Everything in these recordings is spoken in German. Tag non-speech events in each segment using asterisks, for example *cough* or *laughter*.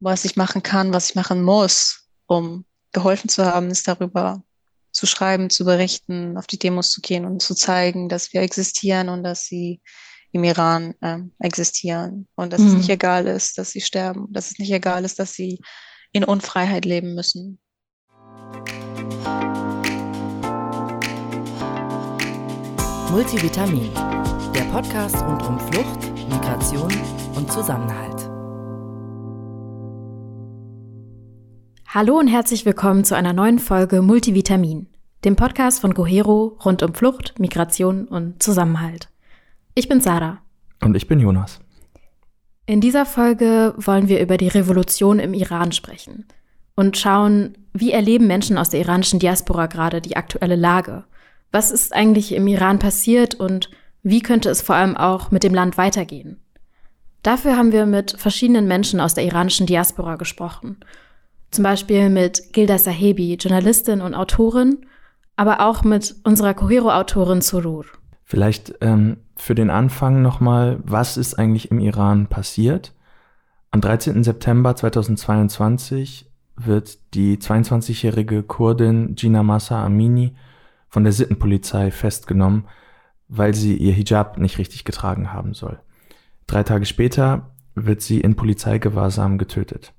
was ich machen kann, was ich machen muss, um geholfen zu haben, ist darüber zu schreiben, zu berichten, auf die Demos zu gehen und zu zeigen, dass wir existieren und dass sie im Iran äh, existieren und dass mhm. es nicht egal ist, dass sie sterben, dass es nicht egal ist, dass sie in Unfreiheit leben müssen. Multivitamin, der Podcast rund um Flucht, Migration und Zusammenhalt. Hallo und herzlich willkommen zu einer neuen Folge Multivitamin, dem Podcast von Cohero rund um Flucht, Migration und Zusammenhalt. Ich bin Sarah. Und ich bin Jonas. In dieser Folge wollen wir über die Revolution im Iran sprechen und schauen, wie erleben Menschen aus der iranischen Diaspora gerade die aktuelle Lage? Was ist eigentlich im Iran passiert und wie könnte es vor allem auch mit dem Land weitergehen? Dafür haben wir mit verschiedenen Menschen aus der iranischen Diaspora gesprochen zum Beispiel mit Gilda Sahebi, Journalistin und Autorin, aber auch mit unserer Kohero-Autorin Surur. Vielleicht ähm, für den Anfang nochmal, was ist eigentlich im Iran passiert? Am 13. September 2022 wird die 22-jährige Kurdin Gina Massa Amini von der Sittenpolizei festgenommen, weil sie ihr Hijab nicht richtig getragen haben soll. Drei Tage später wird sie in Polizeigewahrsam getötet.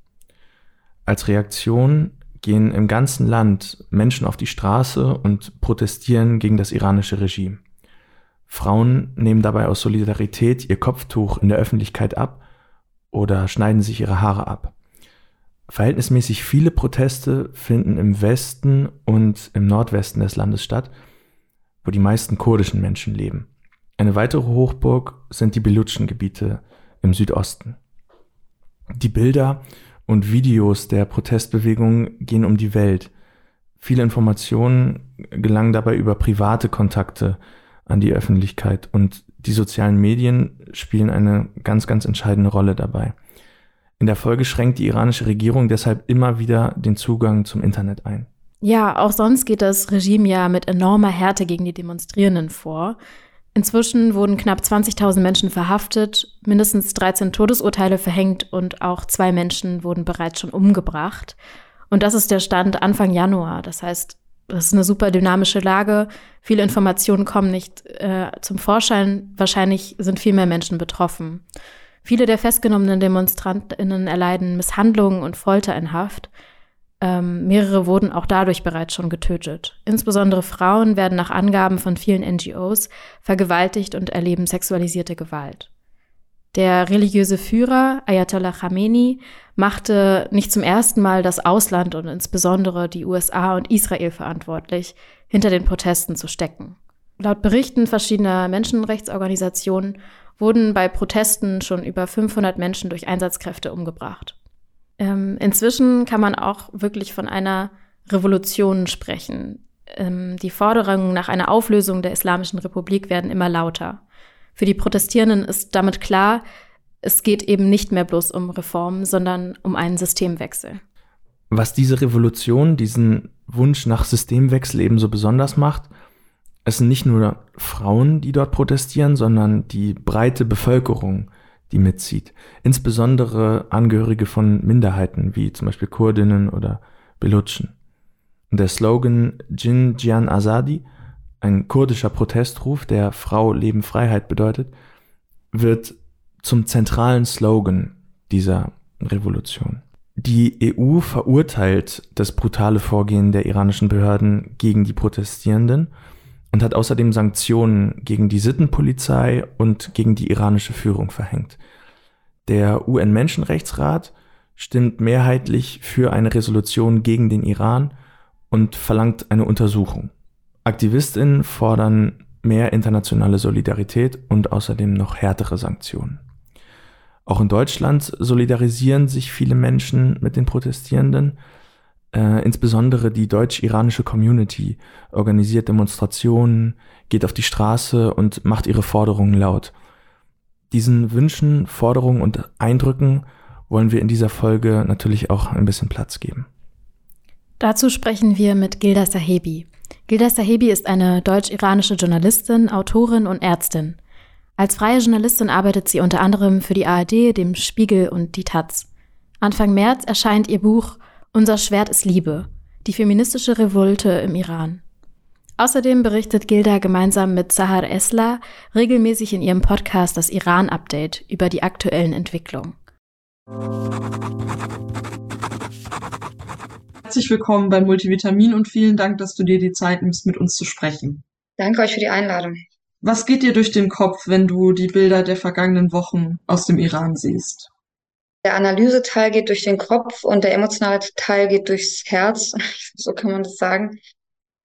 Als Reaktion gehen im ganzen Land Menschen auf die Straße und protestieren gegen das iranische Regime. Frauen nehmen dabei aus Solidarität ihr Kopftuch in der Öffentlichkeit ab oder schneiden sich ihre Haare ab. Verhältnismäßig viele Proteste finden im Westen und im Nordwesten des Landes statt, wo die meisten kurdischen Menschen leben. Eine weitere Hochburg sind die Belutschen-Gebiete im Südosten. Die Bilder und Videos der Protestbewegung gehen um die Welt. Viele Informationen gelangen dabei über private Kontakte an die Öffentlichkeit und die sozialen Medien spielen eine ganz, ganz entscheidende Rolle dabei. In der Folge schränkt die iranische Regierung deshalb immer wieder den Zugang zum Internet ein. Ja, auch sonst geht das Regime ja mit enormer Härte gegen die Demonstrierenden vor. Inzwischen wurden knapp 20.000 Menschen verhaftet, mindestens 13 Todesurteile verhängt und auch zwei Menschen wurden bereits schon umgebracht. Und das ist der Stand Anfang Januar. Das heißt, das ist eine super dynamische Lage. Viele Informationen kommen nicht äh, zum Vorschein. Wahrscheinlich sind viel mehr Menschen betroffen. Viele der festgenommenen DemonstrantInnen erleiden Misshandlungen und Folter in Haft. Ähm, mehrere wurden auch dadurch bereits schon getötet. Insbesondere Frauen werden nach Angaben von vielen NGOs vergewaltigt und erleben sexualisierte Gewalt. Der religiöse Führer Ayatollah Khamenei machte nicht zum ersten Mal das Ausland und insbesondere die USA und Israel verantwortlich, hinter den Protesten zu stecken. Laut Berichten verschiedener Menschenrechtsorganisationen wurden bei Protesten schon über 500 Menschen durch Einsatzkräfte umgebracht. Ähm, inzwischen kann man auch wirklich von einer Revolution sprechen. Ähm, die Forderungen nach einer Auflösung der Islamischen Republik werden immer lauter. Für die Protestierenden ist damit klar, es geht eben nicht mehr bloß um Reformen, sondern um einen Systemwechsel. Was diese Revolution, diesen Wunsch nach Systemwechsel eben so besonders macht, es sind nicht nur Frauen, die dort protestieren, sondern die breite Bevölkerung, die mitzieht. Insbesondere Angehörige von Minderheiten, wie zum Beispiel Kurdinnen oder Belutschen. Der Slogan Jin Jian Azadi, ein kurdischer Protestruf, der Frau Leben Freiheit bedeutet, wird zum zentralen Slogan dieser Revolution. Die EU verurteilt das brutale Vorgehen der iranischen Behörden gegen die Protestierenden und hat außerdem Sanktionen gegen die Sittenpolizei und gegen die iranische Führung verhängt. Der UN-Menschenrechtsrat stimmt mehrheitlich für eine Resolution gegen den Iran und verlangt eine Untersuchung. Aktivistinnen fordern mehr internationale Solidarität und außerdem noch härtere Sanktionen. Auch in Deutschland solidarisieren sich viele Menschen mit den Protestierenden äh, insbesondere die deutsch-iranische Community organisiert Demonstrationen, geht auf die Straße und macht ihre Forderungen laut. Diesen Wünschen, Forderungen und Eindrücken wollen wir in dieser Folge natürlich auch ein bisschen Platz geben. Dazu sprechen wir mit Gilda Sahebi. Gilda Sahebi ist eine deutsch-iranische Journalistin, Autorin und Ärztin. Als freie Journalistin arbeitet sie unter anderem für die ARD, dem Spiegel und die Taz. Anfang März erscheint ihr Buch Unser Schwert ist Liebe, die feministische Revolte im Iran. Außerdem berichtet Gilda gemeinsam mit Sahar Esla regelmäßig in ihrem Podcast das Iran-Update über die aktuellen Entwicklungen. Herzlich willkommen bei Multivitamin und vielen Dank, dass du dir die Zeit nimmst, mit uns zu sprechen. Danke euch für die Einladung. Was geht dir durch den Kopf, wenn du die Bilder der vergangenen Wochen aus dem Iran siehst? Der Analyseteil geht durch den Kopf und der emotionale Teil geht durchs Herz. *laughs* So kann man das sagen.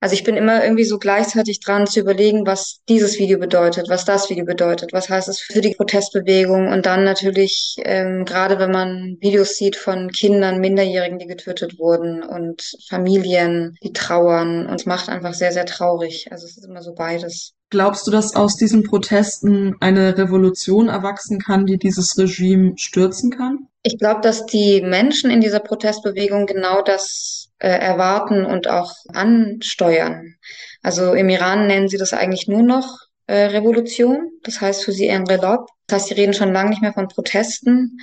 Also ich bin immer irgendwie so gleichzeitig dran zu überlegen, was dieses Video bedeutet, was das Video bedeutet, was heißt es für die Protestbewegung und dann natürlich, ähm, gerade wenn man Videos sieht von Kindern, Minderjährigen, die getötet wurden und Familien, die trauern und es macht einfach sehr, sehr traurig. Also es ist immer so beides. Glaubst du, dass aus diesen Protesten eine Revolution erwachsen kann, die dieses Regime stürzen kann? Ich glaube, dass die Menschen in dieser Protestbewegung genau das äh, erwarten und auch ansteuern. Also im Iran nennen sie das eigentlich nur noch äh, Revolution. Das heißt für sie ein Relob. Das heißt, sie reden schon lange nicht mehr von Protesten,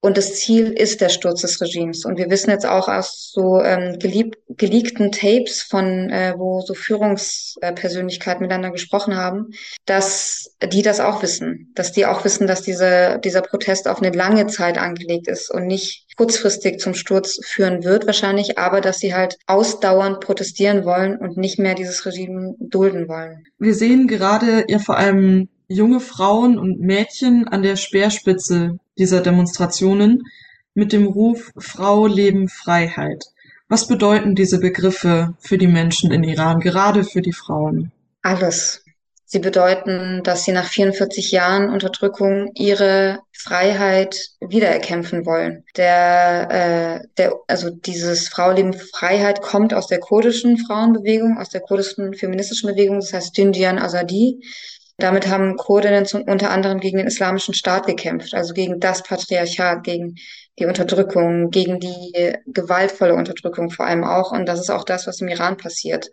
und das Ziel ist der Sturz des Regimes. Und wir wissen jetzt auch aus so ähm, gelieb, geleakten Tapes von, äh, wo so Führungspersönlichkeiten miteinander gesprochen haben, dass die das auch wissen. Dass die auch wissen, dass diese, dieser Protest auf eine lange Zeit angelegt ist und nicht kurzfristig zum Sturz führen wird wahrscheinlich, aber dass sie halt ausdauernd protestieren wollen und nicht mehr dieses Regime dulden wollen. Wir sehen gerade ja vor allem junge Frauen und Mädchen an der Speerspitze dieser Demonstrationen mit dem Ruf Frau, Leben, Freiheit. Was bedeuten diese Begriffe für die Menschen in Iran, gerade für die Frauen? Alles. Sie bedeuten, dass sie nach 44 Jahren Unterdrückung ihre Freiheit wiedererkämpfen wollen. Der, äh, der, also dieses Frau, Leben, Freiheit kommt aus der kurdischen Frauenbewegung, aus der kurdischen feministischen Bewegung, das heißt Jinjian Azadi. Damit haben Kurdinnen zum, unter anderem gegen den islamischen Staat gekämpft, also gegen das Patriarchat, gegen die Unterdrückung, gegen die gewaltvolle Unterdrückung vor allem auch. Und das ist auch das, was im Iran passiert,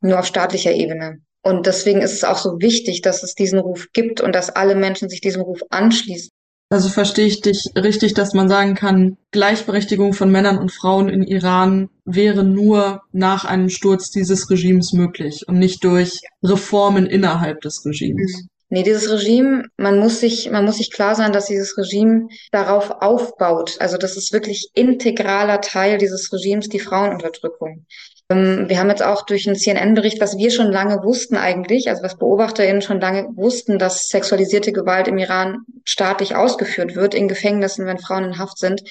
nur auf staatlicher Ebene. Und deswegen ist es auch so wichtig, dass es diesen Ruf gibt und dass alle Menschen sich diesem Ruf anschließen. Also verstehe ich dich richtig, dass man sagen kann, Gleichberechtigung von Männern und Frauen in Iran wäre nur nach einem Sturz dieses Regimes möglich und nicht durch Reformen innerhalb des Regimes. Mhm. Nee, dieses Regime, man muss sich, man muss sich klar sein, dass dieses Regime darauf aufbaut. Also das ist wirklich integraler Teil dieses Regimes, die Frauenunterdrückung. Ähm, wir haben jetzt auch durch einen CNN-Bericht, was wir schon lange wussten eigentlich, also was BeobachterInnen schon lange wussten, dass sexualisierte Gewalt im Iran staatlich ausgeführt wird, in Gefängnissen, wenn Frauen in Haft sind.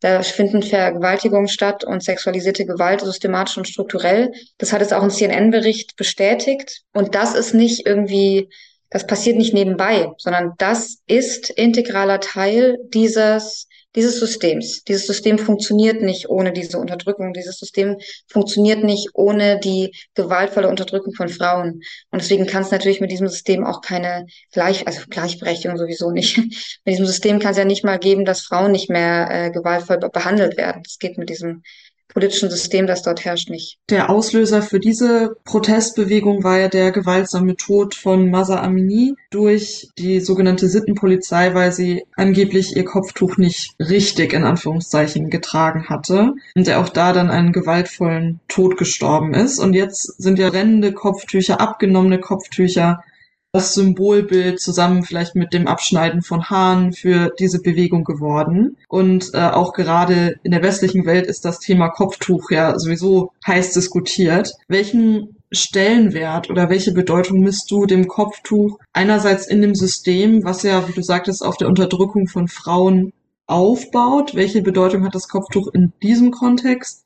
Da finden Vergewaltigungen statt und sexualisierte Gewalt systematisch und strukturell. Das hat jetzt auch ein CNN-Bericht bestätigt. Und das ist nicht irgendwie, das passiert nicht nebenbei, sondern das ist integraler Teil dieses dieses Systems. Dieses System funktioniert nicht ohne diese Unterdrückung. Dieses System funktioniert nicht ohne die gewaltvolle Unterdrückung von Frauen. Und deswegen kann es natürlich mit diesem System auch keine Gleich, also Gleichberechtigung sowieso nicht. *laughs* mit diesem System kann es ja nicht mal geben, dass Frauen nicht mehr äh, gewaltvoll behandelt werden. Das geht mit diesem politischen System, das dort herrscht, nicht. Der Auslöser für diese Protestbewegung war ja der gewaltsame Tod von Masa Amini durch die sogenannte Sittenpolizei, weil sie angeblich ihr Kopftuch nicht richtig in Anführungszeichen getragen hatte und er auch da dann einen gewaltvollen Tod gestorben ist. Und jetzt sind ja rennende Kopftücher, abgenommene Kopftücher das Symbolbild zusammen vielleicht mit dem Abschneiden von Haaren für diese Bewegung geworden. Und äh, auch gerade in der westlichen Welt ist das Thema Kopftuch ja sowieso heiß diskutiert. Welchen Stellenwert oder welche Bedeutung misst du dem Kopftuch einerseits in dem System, was ja, wie du sagtest, auf der Unterdrückung von Frauen aufbaut? Welche Bedeutung hat das Kopftuch in diesem Kontext?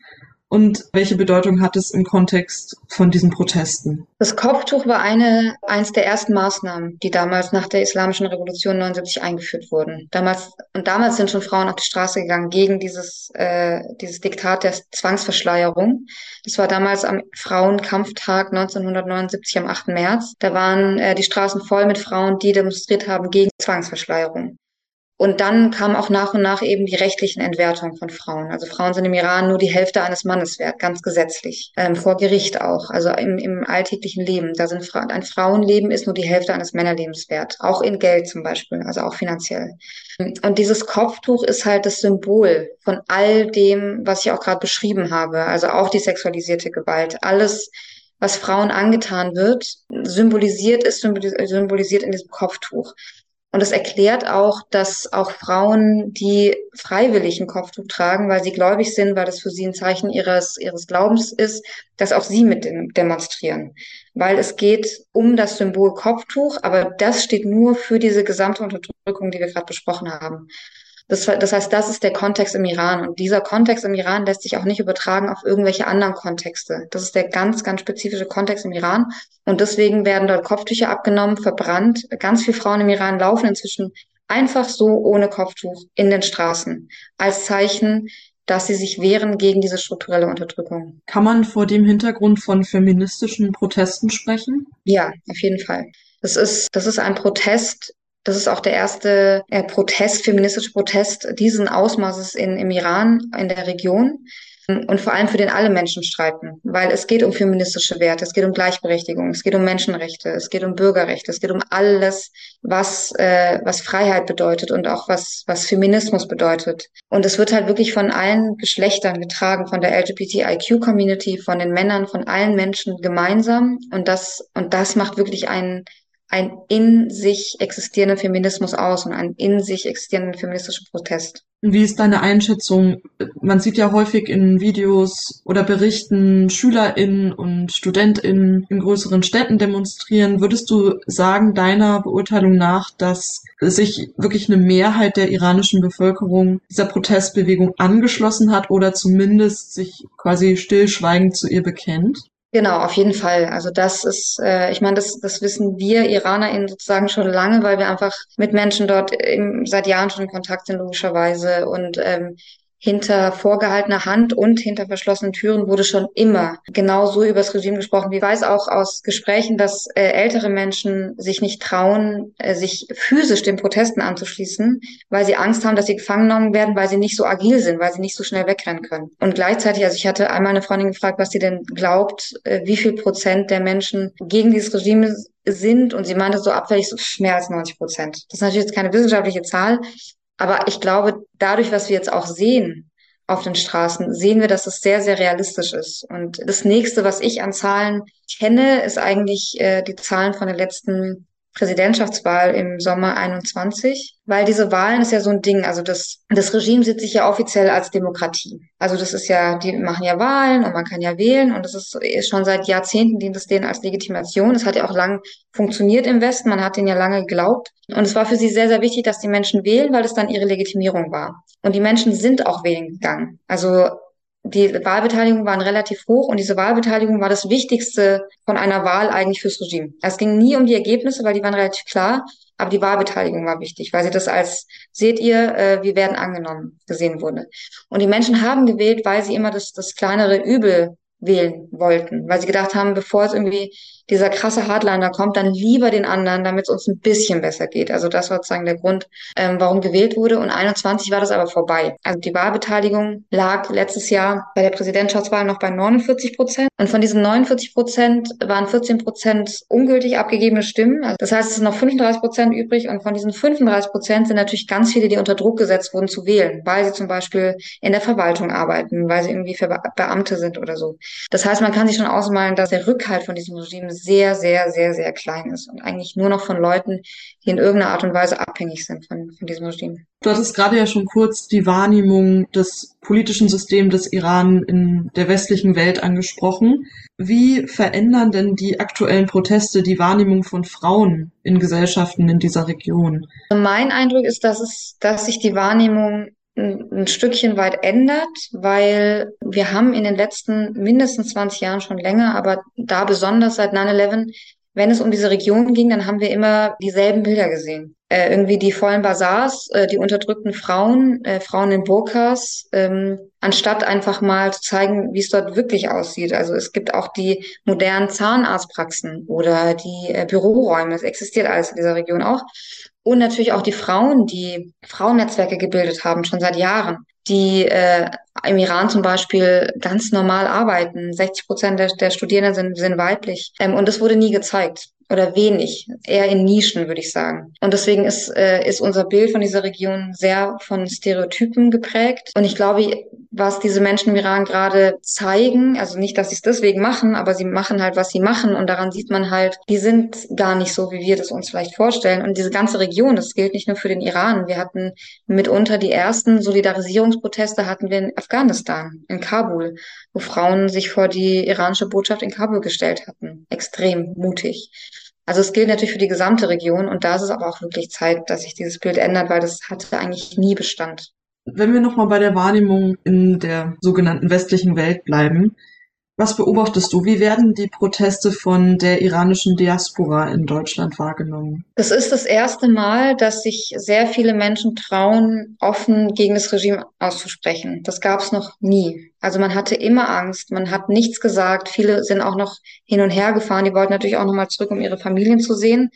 Und welche Bedeutung hat es im Kontext von diesen Protesten? Das Kopftuch war eine, eins der ersten Maßnahmen, die damals nach der Islamischen Revolution 79 eingeführt wurden. Damals, und damals sind schon Frauen auf die Straße gegangen gegen dieses, äh, dieses Diktat der Zwangsverschleierung. Das war damals am Frauenkampftag 1979 am 8. März. Da waren äh, die Straßen voll mit Frauen, die demonstriert haben gegen Zwangsverschleierung. Und dann kam auch nach und nach eben die rechtlichen Entwertungen von Frauen. Also Frauen sind im Iran nur die Hälfte eines Mannes wert, ganz gesetzlich. Ähm, vor Gericht auch, also im, im alltäglichen Leben. Da sind Fra ein Frauenleben ist nur die Hälfte eines Männerlebens wert. Auch in Geld zum Beispiel, also auch finanziell. Und dieses Kopftuch ist halt das Symbol von all dem, was ich auch gerade beschrieben habe. Also auch die sexualisierte Gewalt. Alles, was Frauen angetan wird, symbolisiert ist symbolisiert in diesem Kopftuch. Und es erklärt auch, dass auch Frauen, die freiwillig ein Kopftuch tragen, weil sie gläubig sind, weil das für sie ein Zeichen ihres, ihres Glaubens ist, dass auch sie mit demonstrieren. Weil es geht um das Symbol Kopftuch, aber das steht nur für diese gesamte Unterdrückung, die wir gerade besprochen haben. Das, das heißt, das ist der Kontext im Iran. Und dieser Kontext im Iran lässt sich auch nicht übertragen auf irgendwelche anderen Kontexte. Das ist der ganz, ganz spezifische Kontext im Iran. Und deswegen werden dort Kopftücher abgenommen, verbrannt. Ganz viele Frauen im Iran laufen inzwischen einfach so ohne Kopftuch in den Straßen als Zeichen, dass sie sich wehren gegen diese strukturelle Unterdrückung. Kann man vor dem Hintergrund von feministischen Protesten sprechen? Ja, auf jeden Fall. Das ist, das ist ein Protest, das ist auch der erste äh, Protest, feministische Protest diesen Ausmaßes in, im Iran, in der Region. Und vor allem für den alle Menschen streiten, weil es geht um feministische Werte, es geht um Gleichberechtigung, es geht um Menschenrechte, es geht um Bürgerrechte, es geht um alles, was äh, was Freiheit bedeutet und auch was was Feminismus bedeutet. Und es wird halt wirklich von allen Geschlechtern getragen, von der LGBTIQ-Community, von den Männern, von allen Menschen gemeinsam. Und das und das macht wirklich einen ein in sich existierenden Feminismus aus und einen in sich existierenden feministischen Protest. Wie ist deine Einschätzung? Man sieht ja häufig in Videos oder Berichten SchülerInnen und StudentInnen in größeren Städten demonstrieren. Würdest du sagen, deiner Beurteilung nach, dass sich wirklich eine Mehrheit der iranischen Bevölkerung dieser Protestbewegung angeschlossen hat oder zumindest sich quasi stillschweigend zu ihr bekennt? Genau, auf jeden Fall. Also das ist, äh, ich meine, das, das wissen wir IranerInnen sozusagen schon lange, weil wir einfach mit Menschen dort im, seit Jahren schon in Kontakt sind, logischerweise. Und ähm, hinter vorgehaltener Hand und hinter verschlossenen Türen wurde schon immer genau so über das Regime gesprochen. Ich weiß auch aus Gesprächen, dass äh, ältere Menschen sich nicht trauen, äh, sich physisch den Protesten anzuschließen, weil sie Angst haben, dass sie gefangen genommen werden, weil sie nicht so agil sind, weil sie nicht so schnell wegrennen können. Und gleichzeitig, also ich hatte einmal eine Freundin gefragt, was sie denn glaubt, äh, wie viel Prozent der Menschen gegen dieses Regime sind und sie meinte so abfällig so mehr als 90 Prozent. Das ist natürlich jetzt keine wissenschaftliche Zahl, aber ich glaube, dadurch, was wir jetzt auch sehen auf den Straßen, sehen wir, dass es sehr, sehr realistisch ist. Und das nächste, was ich an Zahlen kenne, ist eigentlich äh, die Zahlen von der letzten Präsidentschaftswahl im Sommer 21, weil diese Wahlen ist ja so ein Ding. Also das, das Regime sieht sich ja offiziell als Demokratie. Also das ist ja, die machen ja Wahlen und man kann ja wählen und das ist, schon seit Jahrzehnten dient es denen als Legitimation. Es hat ja auch lang funktioniert im Westen. Man hat denen ja lange geglaubt. Und es war für sie sehr, sehr wichtig, dass die Menschen wählen, weil es dann ihre Legitimierung war. Und die Menschen sind auch wählen gegangen. Also die Wahlbeteiligung waren relativ hoch und diese Wahlbeteiligung war das Wichtigste von einer Wahl eigentlich fürs Regime. Es ging nie um die Ergebnisse, weil die waren relativ klar, aber die Wahlbeteiligung war wichtig, weil sie das als, seht ihr, äh, wir werden angenommen, gesehen wurde. Und die Menschen haben gewählt, weil sie immer das, das kleinere Übel wählen wollten, weil sie gedacht haben, bevor es irgendwie dieser krasse Hardliner kommt, dann lieber den anderen, damit es uns ein bisschen besser geht. Also das war sozusagen der Grund, ähm, warum gewählt wurde. Und 21 war das aber vorbei. Also die Wahlbeteiligung lag letztes Jahr bei der Präsidentschaftswahl noch bei 49 Prozent. Und von diesen 49 Prozent waren 14 Prozent ungültig abgegebene Stimmen. Also das heißt, es sind noch 35 Prozent übrig. Und von diesen 35 Prozent sind natürlich ganz viele, die unter Druck gesetzt wurden zu wählen, weil sie zum Beispiel in der Verwaltung arbeiten, weil sie irgendwie für Beamte sind oder so. Das heißt, man kann sich schon ausmalen, dass der Rückhalt von diesem Regime sehr, sehr, sehr, sehr klein ist und eigentlich nur noch von Leuten, die in irgendeiner Art und Weise abhängig sind von, von diesem Regime. Du hattest gerade ja schon kurz die Wahrnehmung des politischen Systems des Iran in der westlichen Welt angesprochen. Wie verändern denn die aktuellen Proteste die Wahrnehmung von Frauen in Gesellschaften in dieser Region? Mein Eindruck ist, dass es, dass sich die Wahrnehmung ein Stückchen weit ändert, weil wir haben in den letzten mindestens 20 Jahren schon länger, aber da besonders seit 9-11, wenn es um diese Region ging, dann haben wir immer dieselben Bilder gesehen. Äh, irgendwie die vollen Bazars, äh, die unterdrückten Frauen, äh, Frauen in Burkas, ähm, anstatt einfach mal zu zeigen, wie es dort wirklich aussieht. Also es gibt auch die modernen Zahnarztpraxen oder die äh, Büroräume. Es existiert alles in dieser Region auch. Und natürlich auch die Frauen, die Frauennetzwerke gebildet haben, schon seit Jahren, die äh, im Iran zum Beispiel ganz normal arbeiten. 60 Prozent der, der Studierenden sind, sind weiblich. Ähm, und das wurde nie gezeigt oder wenig, eher in Nischen, würde ich sagen. Und deswegen ist, äh, ist unser Bild von dieser Region sehr von Stereotypen geprägt. Und ich glaube, was diese Menschen im Iran gerade zeigen, also nicht, dass sie es deswegen machen, aber sie machen halt, was sie machen. Und daran sieht man halt, die sind gar nicht so, wie wir das uns vielleicht vorstellen. Und diese ganze Region, das gilt nicht nur für den Iran. Wir hatten mitunter die ersten Solidarisierungsproteste hatten wir in Afghanistan, in Kabul, wo Frauen sich vor die iranische Botschaft in Kabul gestellt hatten. Extrem mutig. Also es gilt natürlich für die gesamte Region und da ist es aber auch wirklich Zeit, dass sich dieses Bild ändert, weil das hatte eigentlich nie Bestand. Wenn wir nochmal bei der Wahrnehmung in der sogenannten westlichen Welt bleiben, was beobachtest du? Wie werden die Proteste von der iranischen Diaspora in Deutschland wahrgenommen? Das ist das erste Mal, dass sich sehr viele Menschen trauen, offen gegen das Regime auszusprechen. Das gab es noch nie. Also man hatte immer Angst, man hat nichts gesagt. Viele sind auch noch hin und her gefahren. Die wollten natürlich auch nochmal zurück, um ihre Familien zu sehen.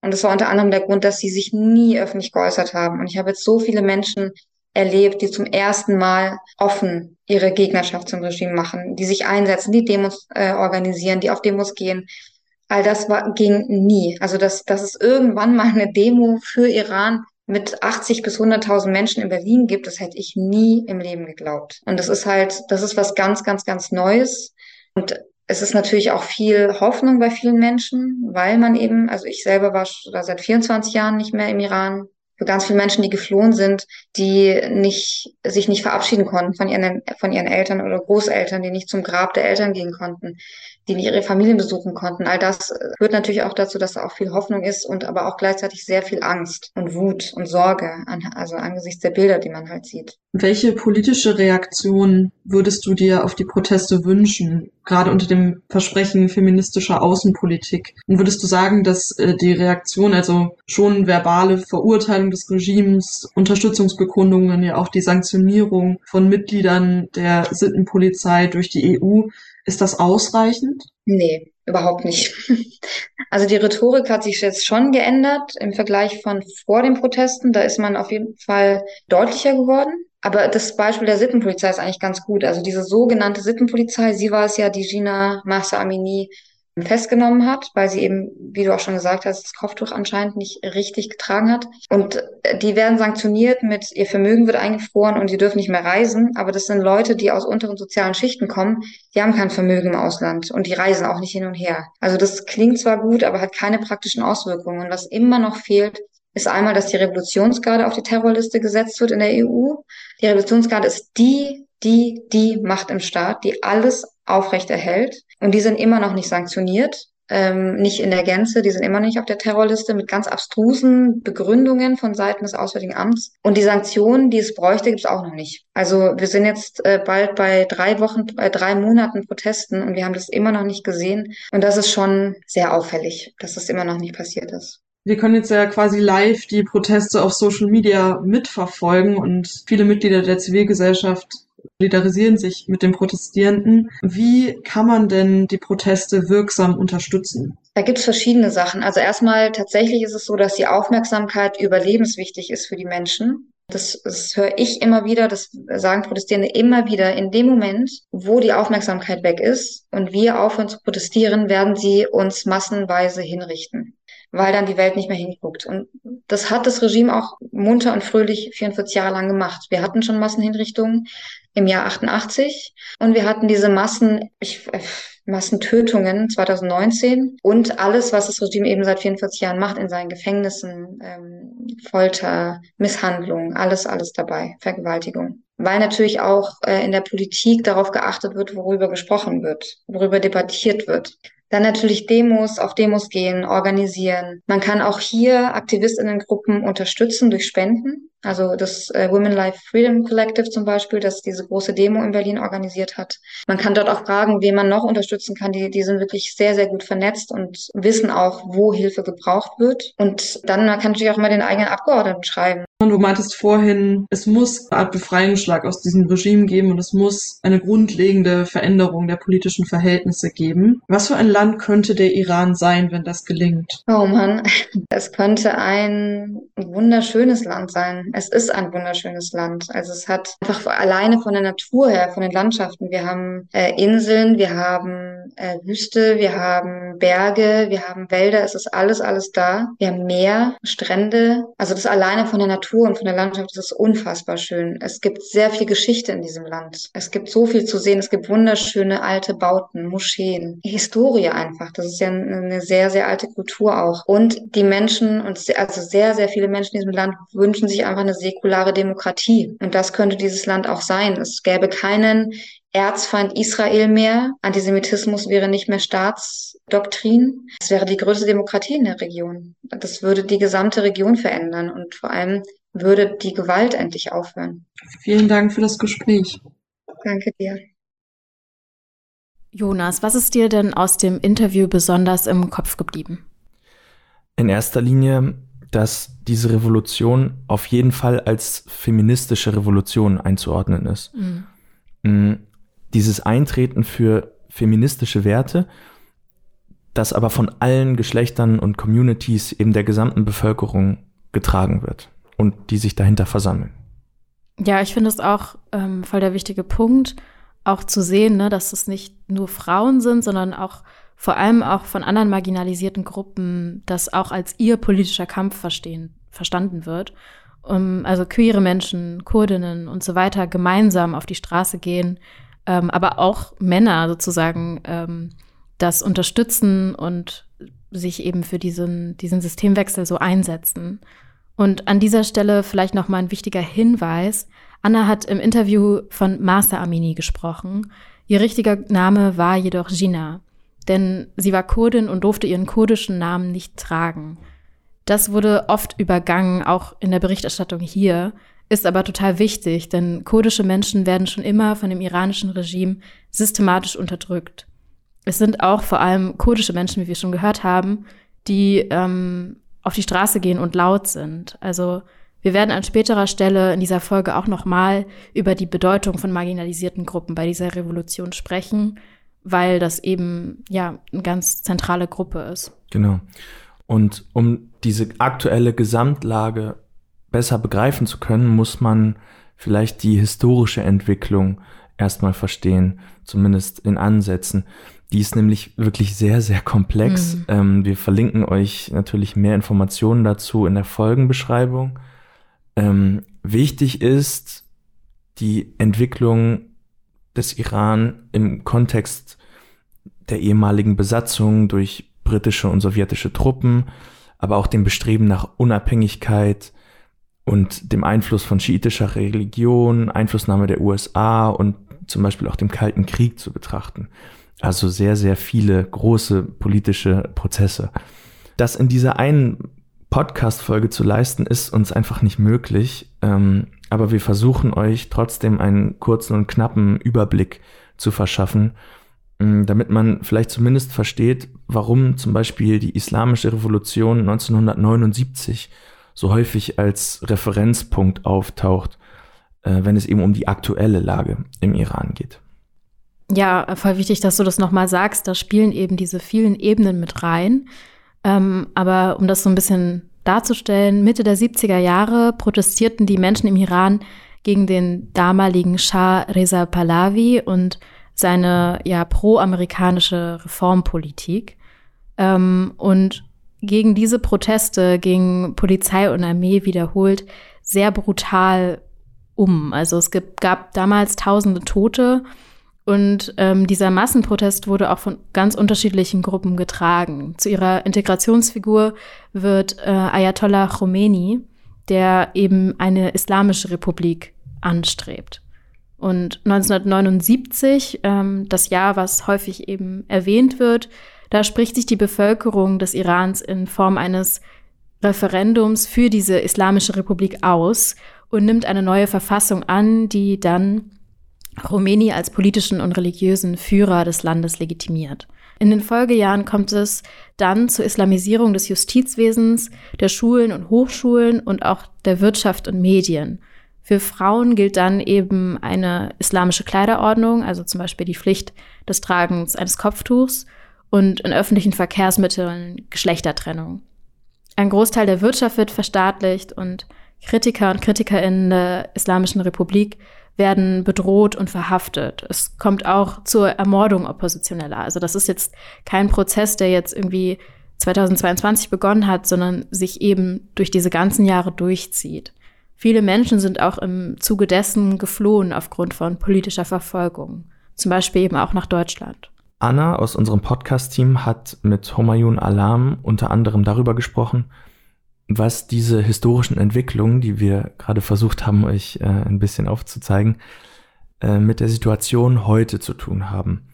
Und das war unter anderem der Grund, dass sie sich nie öffentlich geäußert haben. Und ich habe jetzt so viele Menschen erlebt, die zum ersten Mal offen ihre Gegnerschaft zum Regime machen, die sich einsetzen, die Demos äh, organisieren, die auf Demos gehen. All das war, ging nie. Also dass, dass es irgendwann mal eine Demo für Iran mit 80 bis 100.000 Menschen in Berlin gibt, das hätte ich nie im Leben geglaubt. Und das ist halt, das ist was ganz, ganz, ganz Neues. Und es ist natürlich auch viel Hoffnung bei vielen Menschen, weil man eben, also ich selber war seit 24 Jahren nicht mehr im Iran, für ganz viele Menschen, die geflohen sind, die nicht, sich nicht verabschieden konnten von ihren, von ihren Eltern oder Großeltern, die nicht zum Grab der Eltern gehen konnten, die nicht ihre Familien besuchen konnten. All das führt natürlich auch dazu, dass da auch viel Hoffnung ist und aber auch gleichzeitig sehr viel Angst und Wut und Sorge, an, also angesichts der Bilder, die man halt sieht. Welche politische Reaktion würdest du dir auf die Proteste wünschen, gerade unter dem Versprechen feministischer Außenpolitik? Und würdest du sagen, dass äh, die Reaktion, also schon verbale Verurteilung des Regimes, Unterstützungsbekundungen, ja auch die Sanktionierung von Mitgliedern der Sittenpolizei durch die EU, ist das ausreichend? Nee, überhaupt nicht. *laughs* Also die Rhetorik hat sich jetzt schon geändert im Vergleich von vor den Protesten. Da ist man auf jeden Fall deutlicher geworden. Aber das Beispiel der Sittenpolizei ist eigentlich ganz gut. Also diese sogenannte Sittenpolizei, sie war es ja, die Gina Massa Amini festgenommen hat, weil sie eben, wie du auch schon gesagt hast, das Kopftuch anscheinend nicht richtig getragen hat. Und äh, die werden sanktioniert mit, ihr Vermögen wird eingefroren und sie dürfen nicht mehr reisen. Aber das sind Leute, die aus unteren sozialen Schichten kommen, die haben kein Vermögen im Ausland und die reisen auch nicht hin und her. Also das klingt zwar gut, aber hat keine praktischen Auswirkungen. Und was immer noch fehlt, ist einmal, dass die Revolutionsgarde auf die Terrorliste gesetzt wird in der EU. Die Revolutionsgarde ist die, die, die Macht im Staat, die alles aufrechterhält. Und die sind immer noch nicht sanktioniert, ähm, nicht in der Gänze, die sind immer nicht auf der Terrorliste mit ganz abstrusen Begründungen von Seiten des Auswärtigen Amts. Und die Sanktionen, die es bräuchte, gibt es auch noch nicht. Also wir sind jetzt äh, bald bei drei Wochen, bei drei Monaten Protesten und wir haben das immer noch nicht gesehen. Und das ist schon sehr auffällig, dass das immer noch nicht passiert ist. Wir können jetzt ja quasi live die Proteste auf Social Media mitverfolgen und viele Mitglieder der Zivilgesellschaft solidarisieren sich mit den Protestierenden. Wie kann man denn die Proteste wirksam unterstützen? Da gibt es verschiedene Sachen. Also erstmal tatsächlich ist es so, dass die Aufmerksamkeit überlebenswichtig ist für die Menschen. Das, das höre ich immer wieder, das sagen Protestierende immer wieder. In dem Moment, wo die Aufmerksamkeit weg ist und wir aufhören zu protestieren, werden sie uns massenweise hinrichten weil dann die Welt nicht mehr hinguckt. Und das hat das Regime auch munter und fröhlich 44 Jahre lang gemacht. Wir hatten schon Massenhinrichtungen im Jahr 88 und wir hatten diese Massen, ich, äh, Massentötungen 2019 und alles, was das Regime eben seit 44 Jahren macht in seinen Gefängnissen, ähm, Folter, Misshandlung, alles, alles dabei, Vergewaltigung. Weil natürlich auch äh, in der Politik darauf geachtet wird, worüber gesprochen wird, worüber debattiert wird. Dann natürlich Demos, auf Demos gehen, organisieren. Man kann auch hier Aktivistinnengruppen unterstützen durch Spenden. Also das äh, Women Life Freedom Collective zum Beispiel, das diese große Demo in Berlin organisiert hat. Man kann dort auch fragen, wen man noch unterstützen kann. Die, die sind wirklich sehr, sehr gut vernetzt und wissen auch, wo Hilfe gebraucht wird. Und dann man kann natürlich auch mal den eigenen Abgeordneten schreiben. Und du meintest vorhin, es muss eine Art Befreiungsschlag aus diesem Regime geben und es muss eine grundlegende Veränderung der politischen Verhältnisse geben. Was für ein Land könnte der Iran sein, wenn das gelingt? Oh Mann, *laughs* es könnte ein wunderschönes Land sein. Es ist ein wunderschönes Land. Also es hat einfach alleine von der Natur her, von den Landschaften. Wir haben äh, Inseln, wir haben äh, Wüste, wir haben Berge, wir haben Wälder. Es ist alles, alles da. Wir haben Meer, Strände. Also das alleine von der Natur und von der Landschaft ist es unfassbar schön. Es gibt sehr viel Geschichte in diesem Land. Es gibt so viel zu sehen. Es gibt wunderschöne alte Bauten, Moscheen, Historie einfach. Das ist ja eine sehr, sehr alte Kultur auch. Und die Menschen und also sehr, sehr viele Menschen in diesem Land wünschen sich einfach eine säkulare Demokratie. Und das könnte dieses Land auch sein. Es gäbe keinen Erzfeind Israel mehr. Antisemitismus wäre nicht mehr Staatsdoktrin. Es wäre die größte Demokratie in der Region. Das würde die gesamte Region verändern und vor allem würde die Gewalt endlich aufhören. Vielen Dank für das Gespräch. Danke dir. Jonas, was ist dir denn aus dem Interview besonders im Kopf geblieben? In erster Linie, dass diese Revolution auf jeden Fall als feministische Revolution einzuordnen ist. Mhm. Mm, dieses Eintreten für feministische Werte, das aber von allen Geschlechtern und Communities eben der gesamten Bevölkerung getragen wird und die sich dahinter versammeln. Ja, ich finde es auch ähm, voll der wichtige Punkt, auch zu sehen, ne, dass es nicht nur Frauen sind, sondern auch vor allem auch von anderen marginalisierten Gruppen, das auch als ihr politischer Kampf verstehen, verstanden wird. Um, also queere Menschen, Kurdinnen und so weiter gemeinsam auf die Straße gehen, ähm, aber auch Männer sozusagen ähm, das unterstützen und sich eben für diesen, diesen Systemwechsel so einsetzen. Und an dieser Stelle vielleicht noch mal ein wichtiger Hinweis. Anna hat im Interview von Master Amini gesprochen. Ihr richtiger Name war jedoch Gina, denn sie war Kurdin und durfte ihren kurdischen Namen nicht tragen. Das wurde oft übergangen, auch in der Berichterstattung hier, ist aber total wichtig, denn kurdische Menschen werden schon immer von dem iranischen Regime systematisch unterdrückt. Es sind auch vor allem kurdische Menschen, wie wir schon gehört haben, die ähm, auf die Straße gehen und laut sind. Also wir werden an späterer Stelle in dieser Folge auch nochmal über die Bedeutung von marginalisierten Gruppen bei dieser Revolution sprechen, weil das eben ja eine ganz zentrale Gruppe ist. Genau. Und um diese aktuelle Gesamtlage besser begreifen zu können, muss man vielleicht die historische Entwicklung erstmal verstehen, zumindest in Ansätzen. Die ist nämlich wirklich sehr, sehr komplex. Mhm. Ähm, wir verlinken euch natürlich mehr Informationen dazu in der Folgenbeschreibung. Ähm, wichtig ist die Entwicklung des Iran im Kontext der ehemaligen Besatzung durch britische und sowjetische Truppen, aber auch dem Bestreben nach Unabhängigkeit und dem Einfluss von schiitischer Religion, Einflussnahme der USA und zum Beispiel auch dem Kalten Krieg zu betrachten. Also sehr, sehr viele große politische Prozesse. Das in dieser einen Podcast-Folge zu leisten, ist uns einfach nicht möglich. Ähm, aber wir versuchen euch trotzdem einen kurzen und knappen Überblick zu verschaffen, ähm, damit man vielleicht zumindest versteht, warum zum Beispiel die Islamische Revolution 1979 so häufig als Referenzpunkt auftaucht, äh, wenn es eben um die aktuelle Lage im Iran geht. Ja, voll wichtig, dass du das nochmal sagst. Da spielen eben diese vielen Ebenen mit rein. Ähm, aber um das so ein bisschen darzustellen, Mitte der 70er Jahre protestierten die Menschen im Iran gegen den damaligen Shah Reza Pahlavi und seine ja pro-amerikanische Reformpolitik. Ähm, und gegen diese Proteste ging Polizei und Armee wiederholt sehr brutal um. Also es gibt, gab damals tausende Tote und ähm, dieser Massenprotest wurde auch von ganz unterschiedlichen Gruppen getragen. Zu ihrer Integrationsfigur wird äh, Ayatollah Khomeini, der eben eine islamische Republik anstrebt. Und 1979, ähm, das Jahr, was häufig eben erwähnt wird, da spricht sich die Bevölkerung des Irans in Form eines Referendums für diese Islamische Republik aus und nimmt eine neue Verfassung an, die dann Khomeini als politischen und religiösen Führer des Landes legitimiert. In den Folgejahren kommt es dann zur Islamisierung des Justizwesens, der Schulen und Hochschulen und auch der Wirtschaft und Medien. Für Frauen gilt dann eben eine islamische Kleiderordnung, also zum Beispiel die Pflicht des Tragens eines Kopftuchs und in öffentlichen Verkehrsmitteln Geschlechtertrennung. Ein Großteil der Wirtschaft wird verstaatlicht und Kritiker und Kritikerinnen der Islamischen Republik werden bedroht und verhaftet. Es kommt auch zur Ermordung Oppositioneller. Also das ist jetzt kein Prozess, der jetzt irgendwie 2022 begonnen hat, sondern sich eben durch diese ganzen Jahre durchzieht. Viele Menschen sind auch im Zuge dessen geflohen aufgrund von politischer Verfolgung, zum Beispiel eben auch nach Deutschland. Anna aus unserem Podcast-Team hat mit Homayun Alam unter anderem darüber gesprochen, was diese historischen Entwicklungen, die wir gerade versucht haben, euch äh, ein bisschen aufzuzeigen, äh, mit der Situation heute zu tun haben.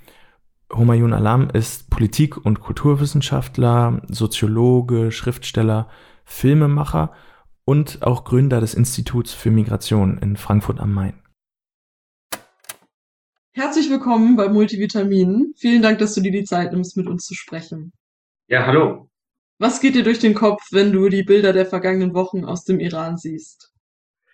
Homayun Alam ist Politik- und Kulturwissenschaftler, Soziologe, Schriftsteller, Filmemacher und auch Gründer des Instituts für Migration in Frankfurt am Main. Herzlich willkommen bei Multivitamin. Vielen Dank, dass du dir die Zeit nimmst, mit uns zu sprechen. Ja, hallo. Was geht dir durch den Kopf, wenn du die Bilder der vergangenen Wochen aus dem Iran siehst?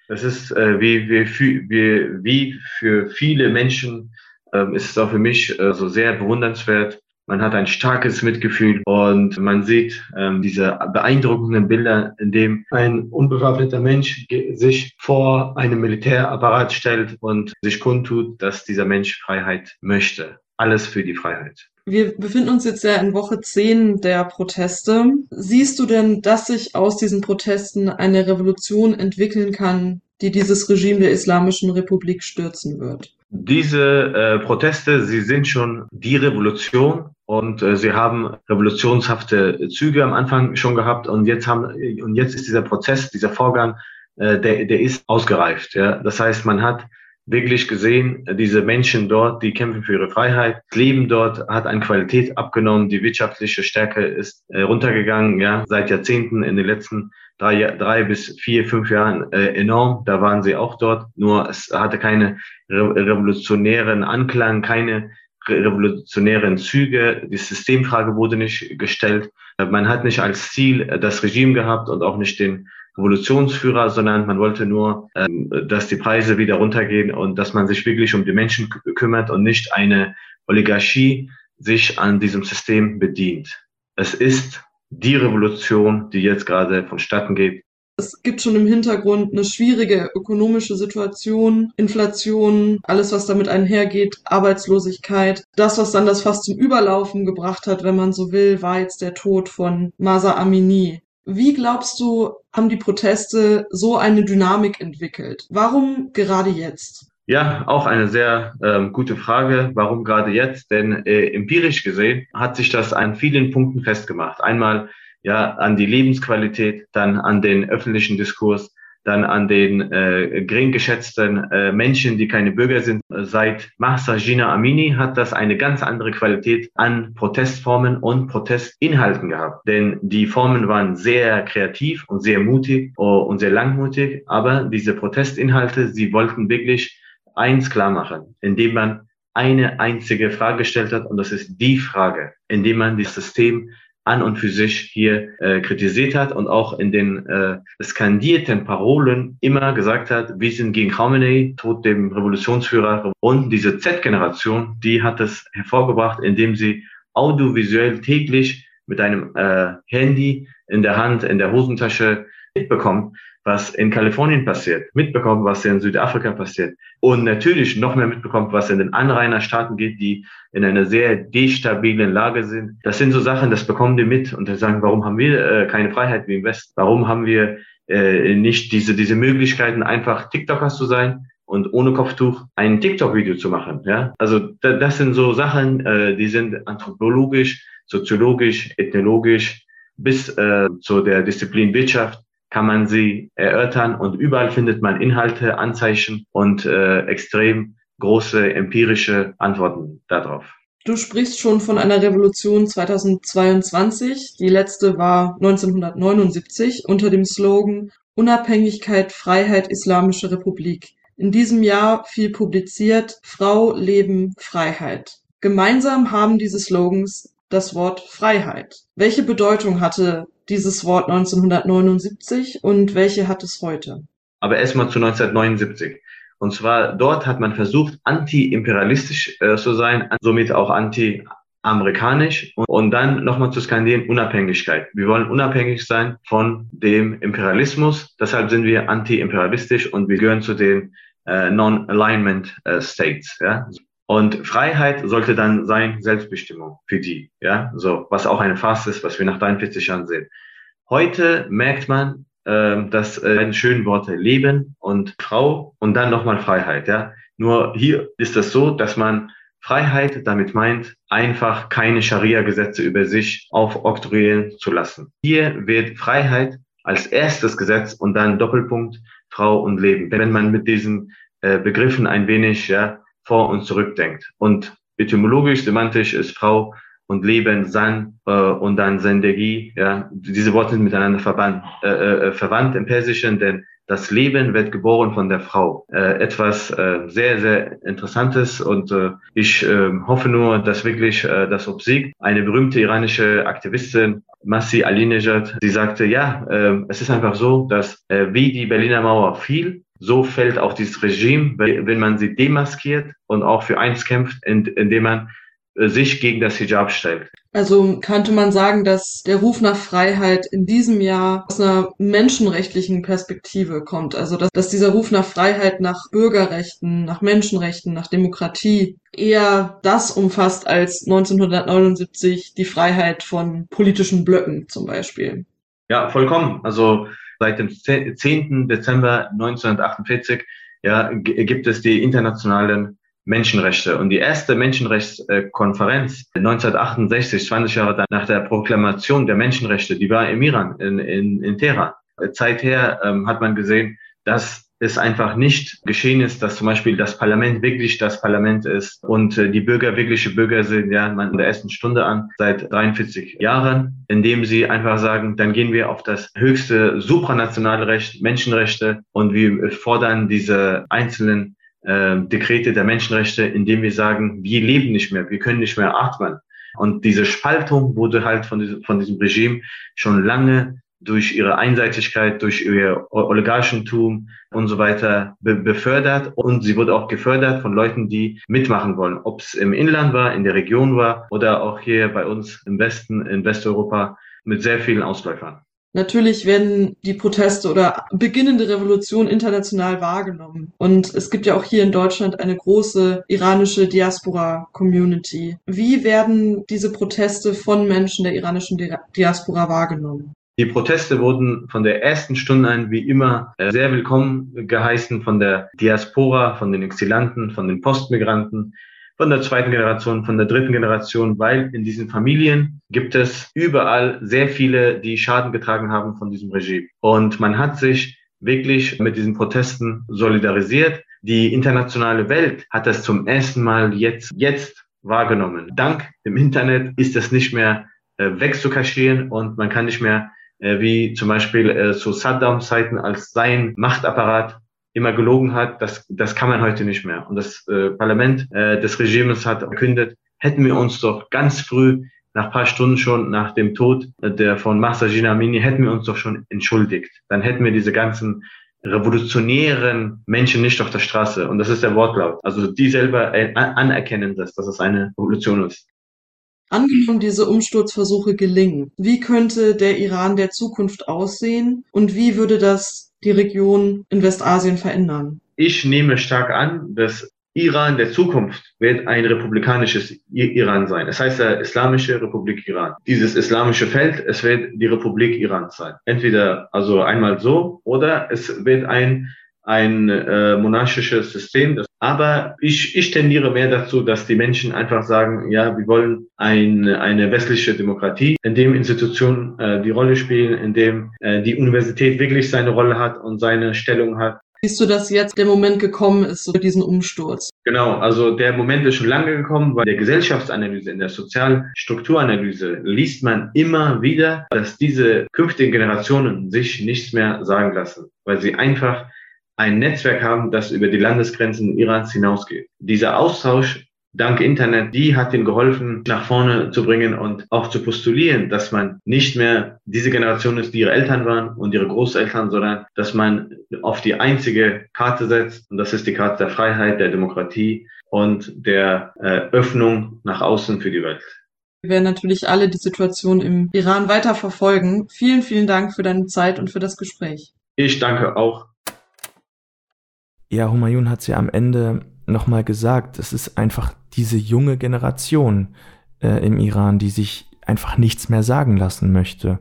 Das ist äh, wie, wie, wie, wie für viele Menschen äh, ist es auch für mich äh, so sehr bewundernswert, man hat ein starkes Mitgefühl und man sieht ähm, diese beeindruckenden Bilder, in dem ein unbewaffneter Mensch sich vor einem Militärapparat stellt und sich kundtut, dass dieser Mensch Freiheit möchte. Alles für die Freiheit. Wir befinden uns jetzt ja in Woche 10 der Proteste. Siehst du denn, dass sich aus diesen Protesten eine Revolution entwickeln kann, die dieses Regime der Islamischen Republik stürzen wird? Diese äh, Proteste, sie sind schon die Revolution und äh, sie haben revolutionshafte Züge am Anfang schon gehabt und jetzt haben und jetzt ist dieser Prozess, dieser Vorgang, äh, der der ist ausgereift. Ja, das heißt, man hat wirklich gesehen, diese Menschen dort, die kämpfen für ihre Freiheit. Leben dort hat an Qualität abgenommen, die wirtschaftliche Stärke ist äh, runtergegangen, ja, seit Jahrzehnten in den letzten drei, drei bis vier, fünf Jahren äh, enorm. Da waren sie auch dort, nur es hatte keine re revolutionären Anklang, keine revolutionären Züge. Die Systemfrage wurde nicht gestellt. Man hat nicht als Ziel das Regime gehabt und auch nicht den Revolutionsführer, sondern man wollte nur, ähm, dass die Preise wieder runtergehen und dass man sich wirklich um die Menschen kümmert und nicht eine Oligarchie sich an diesem System bedient. Es ist die Revolution, die jetzt gerade vonstatten geht. Es gibt schon im Hintergrund eine schwierige ökonomische Situation, Inflation, alles, was damit einhergeht, Arbeitslosigkeit. Das, was dann das fast zum Überlaufen gebracht hat, wenn man so will, war jetzt der Tod von Masa Amini. Wie glaubst du, haben die Proteste so eine Dynamik entwickelt? Warum gerade jetzt? Ja, auch eine sehr ähm, gute Frage. Warum gerade jetzt? Denn äh, empirisch gesehen hat sich das an vielen Punkten festgemacht. Einmal ja an die Lebensqualität, dann an den öffentlichen Diskurs, dann an den äh, gering geschätzten äh, Menschen, die keine Bürger sind. Seit Mahsa Jina Amini hat das eine ganz andere Qualität an Protestformen und Protestinhalten gehabt. Denn die Formen waren sehr kreativ und sehr mutig oh, und sehr langmutig, aber diese Protestinhalte, sie wollten wirklich eins klar machen, indem man eine einzige Frage gestellt hat und das ist die Frage, indem man das System an und für sich hier äh, kritisiert hat und auch in den äh, skandierten Parolen immer gesagt hat, wir sind gegen Khamenei, Tod dem Revolutionsführer. Und diese Z-Generation, die hat es hervorgebracht, indem sie audiovisuell täglich mit einem äh, Handy in der Hand, in der Hosentasche mitbekommt, was in Kalifornien passiert, mitbekommt, was in Südafrika passiert und natürlich noch mehr mitbekommt, was in den Anrainerstaaten geht, die in einer sehr destabilen Lage sind. Das sind so Sachen, das bekommen die mit und sagen, warum haben wir äh, keine Freiheit wie im Westen? Warum haben wir äh, nicht diese, diese Möglichkeiten, einfach TikTokers zu sein? und ohne Kopftuch ein TikTok-Video zu machen. Ja, also da, das sind so Sachen, äh, die sind anthropologisch, soziologisch, ethnologisch bis äh, zu der Disziplin Wirtschaft kann man sie erörtern und überall findet man Inhalte, Anzeichen und äh, extrem große empirische Antworten darauf. Du sprichst schon von einer Revolution 2022. Die letzte war 1979 unter dem Slogan Unabhängigkeit, Freiheit, Islamische Republik. In diesem Jahr viel publiziert Frau, Leben, Freiheit. Gemeinsam haben diese Slogans das Wort Freiheit. Welche Bedeutung hatte dieses Wort 1979 und welche hat es heute? Aber erstmal zu 1979. Und zwar dort hat man versucht, anti-imperialistisch äh, zu sein, somit auch anti-amerikanisch und, und dann nochmal zu skandieren Unabhängigkeit. Wir wollen unabhängig sein von dem Imperialismus. Deshalb sind wir anti-imperialistisch und wir gehören zu den äh, Non-Alignment äh, States. Ja? Und Freiheit sollte dann sein Selbstbestimmung für die. Ja? So, was auch eine Farce ist, was wir nach 43 Jahren sehen. Heute merkt man, ähm, das äh, schönen Worte Leben und Frau und dann nochmal Freiheit. Ja? Nur hier ist es so, dass man Freiheit damit meint, einfach keine Scharia-Gesetze über sich aufoktroyieren zu lassen. Hier wird Freiheit als erstes Gesetz und dann Doppelpunkt Frau und Leben. Wenn man mit diesen äh, Begriffen ein wenig ja, vor und zurückdenkt. Und etymologisch, semantisch ist Frau und Leben, San äh, und dann Sendegi. Ja, diese Worte sind miteinander verwandt, äh, äh, verwandt im Persischen, denn das Leben wird geboren von der Frau. Äh, etwas äh, sehr, sehr Interessantes und äh, ich äh, hoffe nur, dass wirklich äh, das obsiegt. Eine berühmte iranische Aktivistin, Massi Alinejad, sie sagte, ja, äh, es ist einfach so, dass äh, wie die Berliner Mauer fiel, so fällt auch dieses Regime, wenn man sie demaskiert und auch für eins kämpft, indem man äh, sich gegen das Hijab stellt. Also könnte man sagen, dass der Ruf nach Freiheit in diesem Jahr aus einer menschenrechtlichen Perspektive kommt. Also dass, dass dieser Ruf nach Freiheit, nach Bürgerrechten, nach Menschenrechten, nach Demokratie eher das umfasst als 1979 die Freiheit von politischen Blöcken zum Beispiel. Ja, vollkommen. Also seit dem 10. Dezember 1948 ja, gibt es die internationalen Menschenrechte. Und die erste Menschenrechtskonferenz 1968, 20 Jahre nach der Proklamation der Menschenrechte, die war im Iran, in, in, in Teheran. Zeither ähm, hat man gesehen, dass es einfach nicht geschehen ist, dass zum Beispiel das Parlament wirklich das Parlament ist und äh, die Bürger wirkliche Bürger sind, ja, man in der ersten Stunde an, seit 43 Jahren, indem sie einfach sagen, dann gehen wir auf das höchste supranationale Recht, Menschenrechte und wir fordern diese einzelnen äh, Dekrete der Menschenrechte, indem wir sagen, wir leben nicht mehr, wir können nicht mehr atmen. Und diese Spaltung wurde halt von diesem, von diesem Regime schon lange durch ihre Einseitigkeit, durch ihr Oligarchentum und so weiter be befördert. Und sie wurde auch gefördert von Leuten, die mitmachen wollen. Ob es im Inland war, in der Region war oder auch hier bei uns im Westen, in Westeuropa mit sehr vielen Ausläufern. Natürlich werden die Proteste oder beginnende Revolution international wahrgenommen. Und es gibt ja auch hier in Deutschland eine große iranische Diaspora-Community. Wie werden diese Proteste von Menschen der iranischen Diaspora wahrgenommen? Die Proteste wurden von der ersten Stunde an wie immer äh, sehr willkommen geheißen von der Diaspora, von den Exilanten, von den Postmigranten, von der zweiten Generation, von der dritten Generation, weil in diesen Familien gibt es überall sehr viele, die Schaden getragen haben von diesem Regime. Und man hat sich wirklich mit diesen Protesten solidarisiert. Die internationale Welt hat das zum ersten Mal jetzt, jetzt wahrgenommen. Dank dem Internet ist das nicht mehr äh, wegzukaschieren und man kann nicht mehr wie zum Beispiel äh, zu Saddam-Zeiten als sein Machtapparat immer gelogen hat, das, das kann man heute nicht mehr. Und das äh, Parlament äh, des Regimes hat verkündet, hätten wir uns doch ganz früh, nach paar Stunden schon nach dem Tod der von Mahsa Amini, hätten wir uns doch schon entschuldigt. Dann hätten wir diese ganzen revolutionären Menschen nicht auf der Straße. Und das ist der Wortlaut. Also die selber äh, anerkennen das, dass es eine Revolution ist. Angenommen, diese Umsturzversuche gelingen, wie könnte der Iran der Zukunft aussehen und wie würde das die Region in Westasien verändern? Ich nehme stark an, dass Iran der Zukunft wird ein republikanisches Iran sein. Es heißt ja Islamische Republik Iran. Dieses islamische Feld, es wird die Republik Iran sein. Entweder also einmal so oder es wird ein ein äh, monarchisches System. Aber ich, ich tendiere mehr dazu, dass die Menschen einfach sagen, ja, wir wollen ein, eine westliche Demokratie, in dem Institutionen äh, die Rolle spielen, in dem äh, die Universität wirklich seine Rolle hat und seine Stellung hat. Siehst du, dass jetzt der Moment gekommen ist, so diesen Umsturz? Genau, also der Moment ist schon lange gekommen, weil der Gesellschaftsanalyse, in der Sozialstrukturanalyse liest man immer wieder, dass diese künftigen Generationen sich nichts mehr sagen lassen, weil sie einfach ein Netzwerk haben, das über die Landesgrenzen Irans hinausgeht. Dieser Austausch dank Internet, die hat ihnen geholfen, nach vorne zu bringen und auch zu postulieren, dass man nicht mehr diese Generation ist, die ihre Eltern waren und ihre Großeltern, sondern dass man auf die einzige Karte setzt und das ist die Karte der Freiheit, der Demokratie und der äh, Öffnung nach außen für die Welt. Wir werden natürlich alle die Situation im Iran weiter verfolgen. Vielen, vielen Dank für deine Zeit und für das Gespräch. Ich danke auch. Ja, Humayun hat es ja am Ende nochmal gesagt, es ist einfach diese junge Generation äh, im Iran, die sich einfach nichts mehr sagen lassen möchte.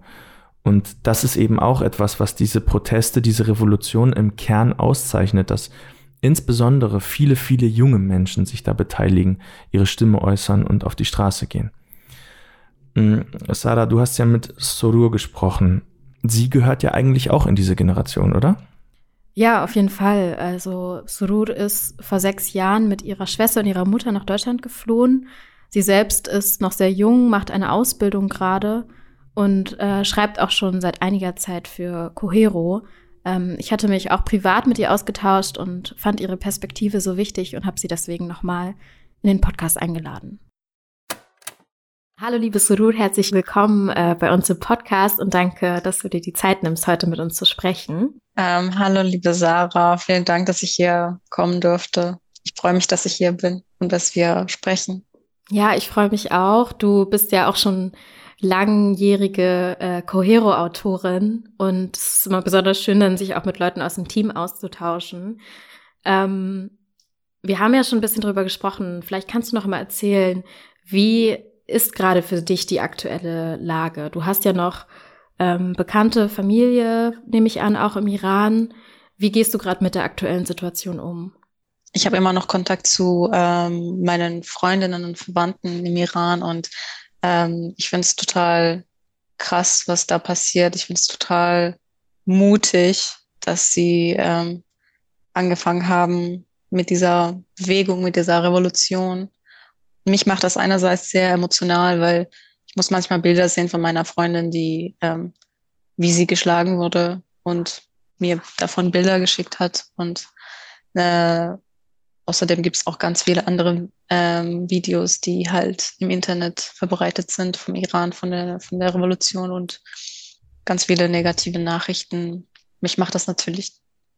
Und das ist eben auch etwas, was diese Proteste, diese Revolution im Kern auszeichnet, dass insbesondere viele, viele junge Menschen sich da beteiligen, ihre Stimme äußern und auf die Straße gehen. Mm, Sarah, du hast ja mit Sorur gesprochen. Sie gehört ja eigentlich auch in diese Generation, oder? Ja, auf jeden Fall. Also Surur ist vor sechs Jahren mit ihrer Schwester und ihrer Mutter nach Deutschland geflohen. Sie selbst ist noch sehr jung, macht eine Ausbildung gerade und äh, schreibt auch schon seit einiger Zeit für Cohero. Ähm, ich hatte mich auch privat mit ihr ausgetauscht und fand ihre Perspektive so wichtig und habe sie deswegen nochmal in den Podcast eingeladen. Hallo liebe Surur, herzlich willkommen äh, bei uns im Podcast und danke, dass du dir die Zeit nimmst, heute mit uns zu sprechen. Ähm, hallo liebe Sarah, vielen Dank, dass ich hier kommen durfte. Ich freue mich, dass ich hier bin und dass wir sprechen. Ja, ich freue mich auch. Du bist ja auch schon langjährige äh, Cohero-Autorin und es ist immer besonders schön, dann sich auch mit Leuten aus dem Team auszutauschen. Ähm, wir haben ja schon ein bisschen drüber gesprochen. Vielleicht kannst du noch mal erzählen, wie ist gerade für dich die aktuelle Lage? Du hast ja noch ähm, bekannte Familie, nehme ich an, auch im Iran. Wie gehst du gerade mit der aktuellen Situation um? Ich habe immer noch Kontakt zu ähm, meinen Freundinnen und Verwandten im Iran und ähm, ich finde es total krass, was da passiert. Ich finde es total mutig, dass sie ähm, angefangen haben mit dieser Bewegung, mit dieser Revolution mich macht das einerseits sehr emotional, weil ich muss manchmal Bilder sehen von meiner Freundin, die, ähm, wie sie geschlagen wurde und mir davon Bilder geschickt hat. Und äh, außerdem gibt es auch ganz viele andere ähm, Videos, die halt im Internet verbreitet sind vom Iran, von der, von der Revolution und ganz viele negative Nachrichten. Mich macht das natürlich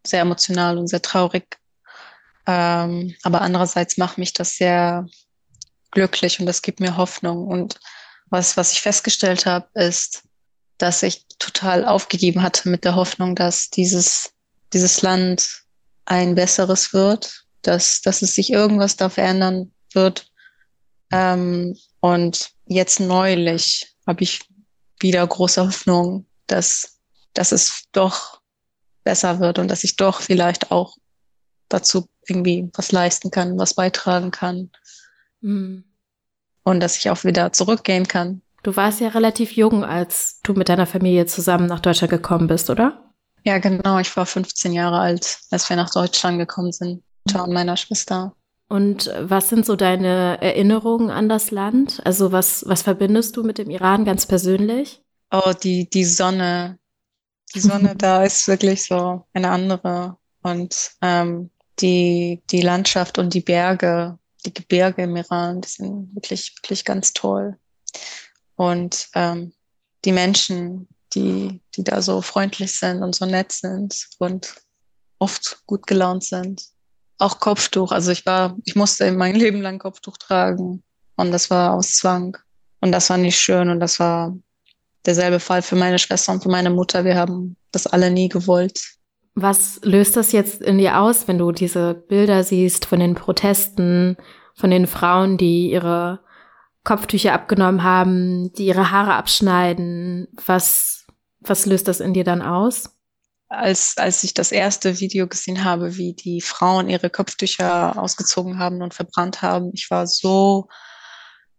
sehr emotional und sehr traurig. Ähm, aber andererseits macht mich das sehr glücklich und das gibt mir Hoffnung. Und was, was ich festgestellt habe, ist, dass ich total aufgegeben hatte mit der Hoffnung, dass dieses, dieses Land ein besseres wird, dass, dass es sich irgendwas da verändern wird. Ähm, und jetzt neulich habe ich wieder große Hoffnung, dass, dass es doch besser wird und dass ich doch vielleicht auch dazu irgendwie was leisten kann, was beitragen kann. Mhm. Und dass ich auch wieder zurückgehen kann. Du warst ja relativ jung, als du mit deiner Familie zusammen nach Deutschland gekommen bist, oder? Ja, genau. Ich war 15 Jahre alt, als wir nach Deutschland gekommen sind, Mutter und meiner Schwester. Und was sind so deine Erinnerungen an das Land? Also was, was verbindest du mit dem Iran ganz persönlich? Oh, die, die Sonne. Die Sonne *laughs* da ist wirklich so eine andere. Und ähm, die, die Landschaft und die Berge die Gebirge im Iran, die sind wirklich, wirklich ganz toll. Und ähm, die Menschen, die, die da so freundlich sind und so nett sind und oft gut gelaunt sind. Auch Kopftuch. Also ich war, ich musste in mein Leben lang Kopftuch tragen. Und das war aus Zwang. Und das war nicht schön. Und das war derselbe Fall für meine Schwester und für meine Mutter. Wir haben das alle nie gewollt. Was löst das jetzt in dir aus, wenn du diese Bilder siehst von den Protesten, von den Frauen, die ihre Kopftücher abgenommen haben, die ihre Haare abschneiden? Was, was löst das in dir dann aus? Als, als ich das erste Video gesehen habe, wie die Frauen ihre Kopftücher ausgezogen haben und verbrannt haben, ich war so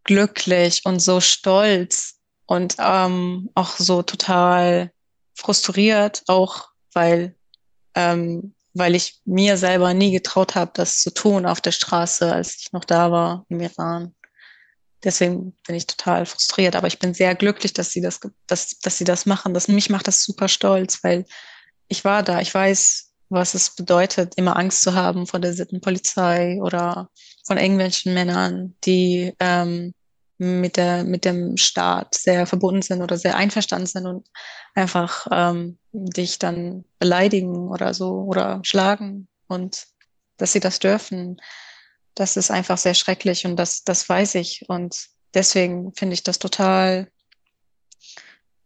glücklich und so stolz und ähm, auch so total frustriert, auch weil ähm, weil ich mir selber nie getraut habe, das zu tun auf der Straße, als ich noch da war im Iran. Deswegen bin ich total frustriert, aber ich bin sehr glücklich, dass sie das, dass, dass sie das machen. Das, mich macht das super stolz, weil ich war da. Ich weiß, was es bedeutet, immer Angst zu haben vor der Sittenpolizei oder von irgendwelchen Männern, die ähm, mit, der, mit dem Staat sehr verbunden sind oder sehr einverstanden sind und einfach ähm, dich dann beleidigen oder so oder schlagen und dass sie das dürfen, das ist einfach sehr schrecklich und das, das weiß ich. Und deswegen finde ich das total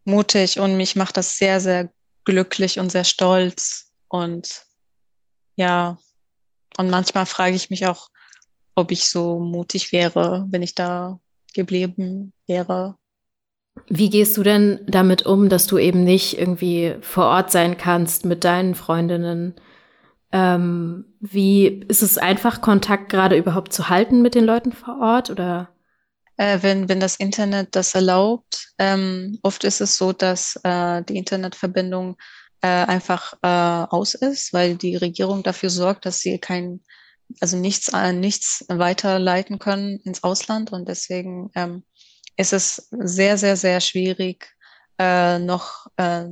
mutig und mich macht das sehr, sehr glücklich und sehr stolz. Und ja, und manchmal frage ich mich auch, ob ich so mutig wäre, wenn ich da geblieben wäre. Wie gehst du denn damit um, dass du eben nicht irgendwie vor Ort sein kannst mit deinen Freundinnen? Ähm, wie ist es einfach, Kontakt gerade überhaupt zu halten mit den Leuten vor Ort oder? Äh, wenn, wenn das Internet das erlaubt. Ähm, oft ist es so, dass äh, die Internetverbindung äh, einfach äh, aus ist, weil die Regierung dafür sorgt, dass sie kein also nichts, äh, nichts weiterleiten können ins Ausland und deswegen ähm, ist es sehr, sehr, sehr schwierig, äh, noch äh,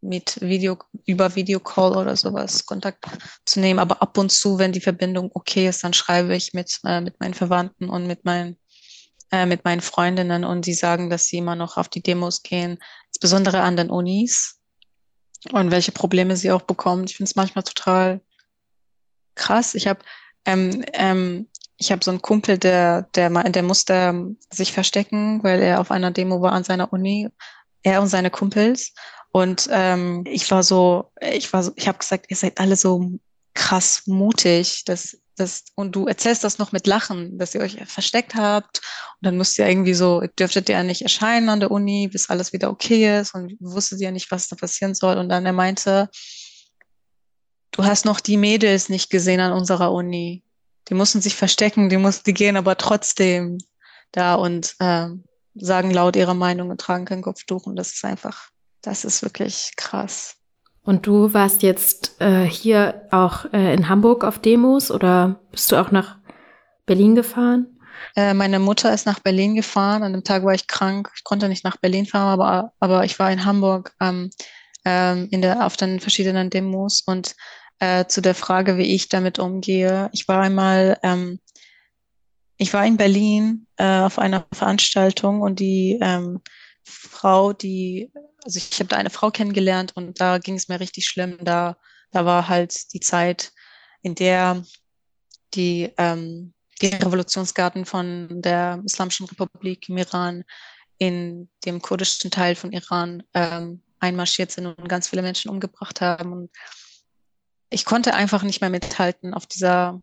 mit Video, über Videocall oder sowas Kontakt zu nehmen. Aber ab und zu, wenn die Verbindung okay ist, dann schreibe ich mit, äh, mit meinen Verwandten und mit meinen, äh, mit meinen Freundinnen und die sagen, dass sie immer noch auf die Demos gehen, insbesondere an den Unis und welche Probleme sie auch bekommen. Ich finde es manchmal total krass. Ich habe ähm, ähm, ich habe so einen Kumpel, der, der, der musste sich verstecken, weil er auf einer Demo war an seiner Uni. Er und seine Kumpels. Und ähm, ich war so, ich war so, ich habe gesagt, ihr seid alle so krass mutig, dass das und du erzählst das noch mit Lachen, dass ihr euch versteckt habt und dann müsst ihr irgendwie so, dürftet ihr ja nicht erscheinen an der Uni, bis alles wieder okay ist und wusstet ihr nicht, was da passieren soll. Und dann er meinte, du hast noch die Mädels nicht gesehen an unserer Uni. Die mussten sich verstecken, die mussten, die gehen aber trotzdem da und äh, sagen laut ihre Meinung und tragen kein Kopftuch. Und das ist einfach, das ist wirklich krass. Und du warst jetzt äh, hier auch äh, in Hamburg auf Demos oder bist du auch nach Berlin gefahren? Äh, meine Mutter ist nach Berlin gefahren. An dem Tag war ich krank. Ich konnte nicht nach Berlin fahren, aber, aber ich war in Hamburg ähm, ähm, in der, auf den verschiedenen Demos und äh, zu der Frage, wie ich damit umgehe. Ich war einmal, ähm, ich war in Berlin äh, auf einer Veranstaltung und die ähm, Frau, die, also ich habe da eine Frau kennengelernt und da ging es mir richtig schlimm. Da, da war halt die Zeit, in der die, ähm, die Revolutionsgarten von der Islamischen Republik im Iran in dem kurdischen Teil von Iran ähm, einmarschiert sind und ganz viele Menschen umgebracht haben. Und ich konnte einfach nicht mehr mithalten auf dieser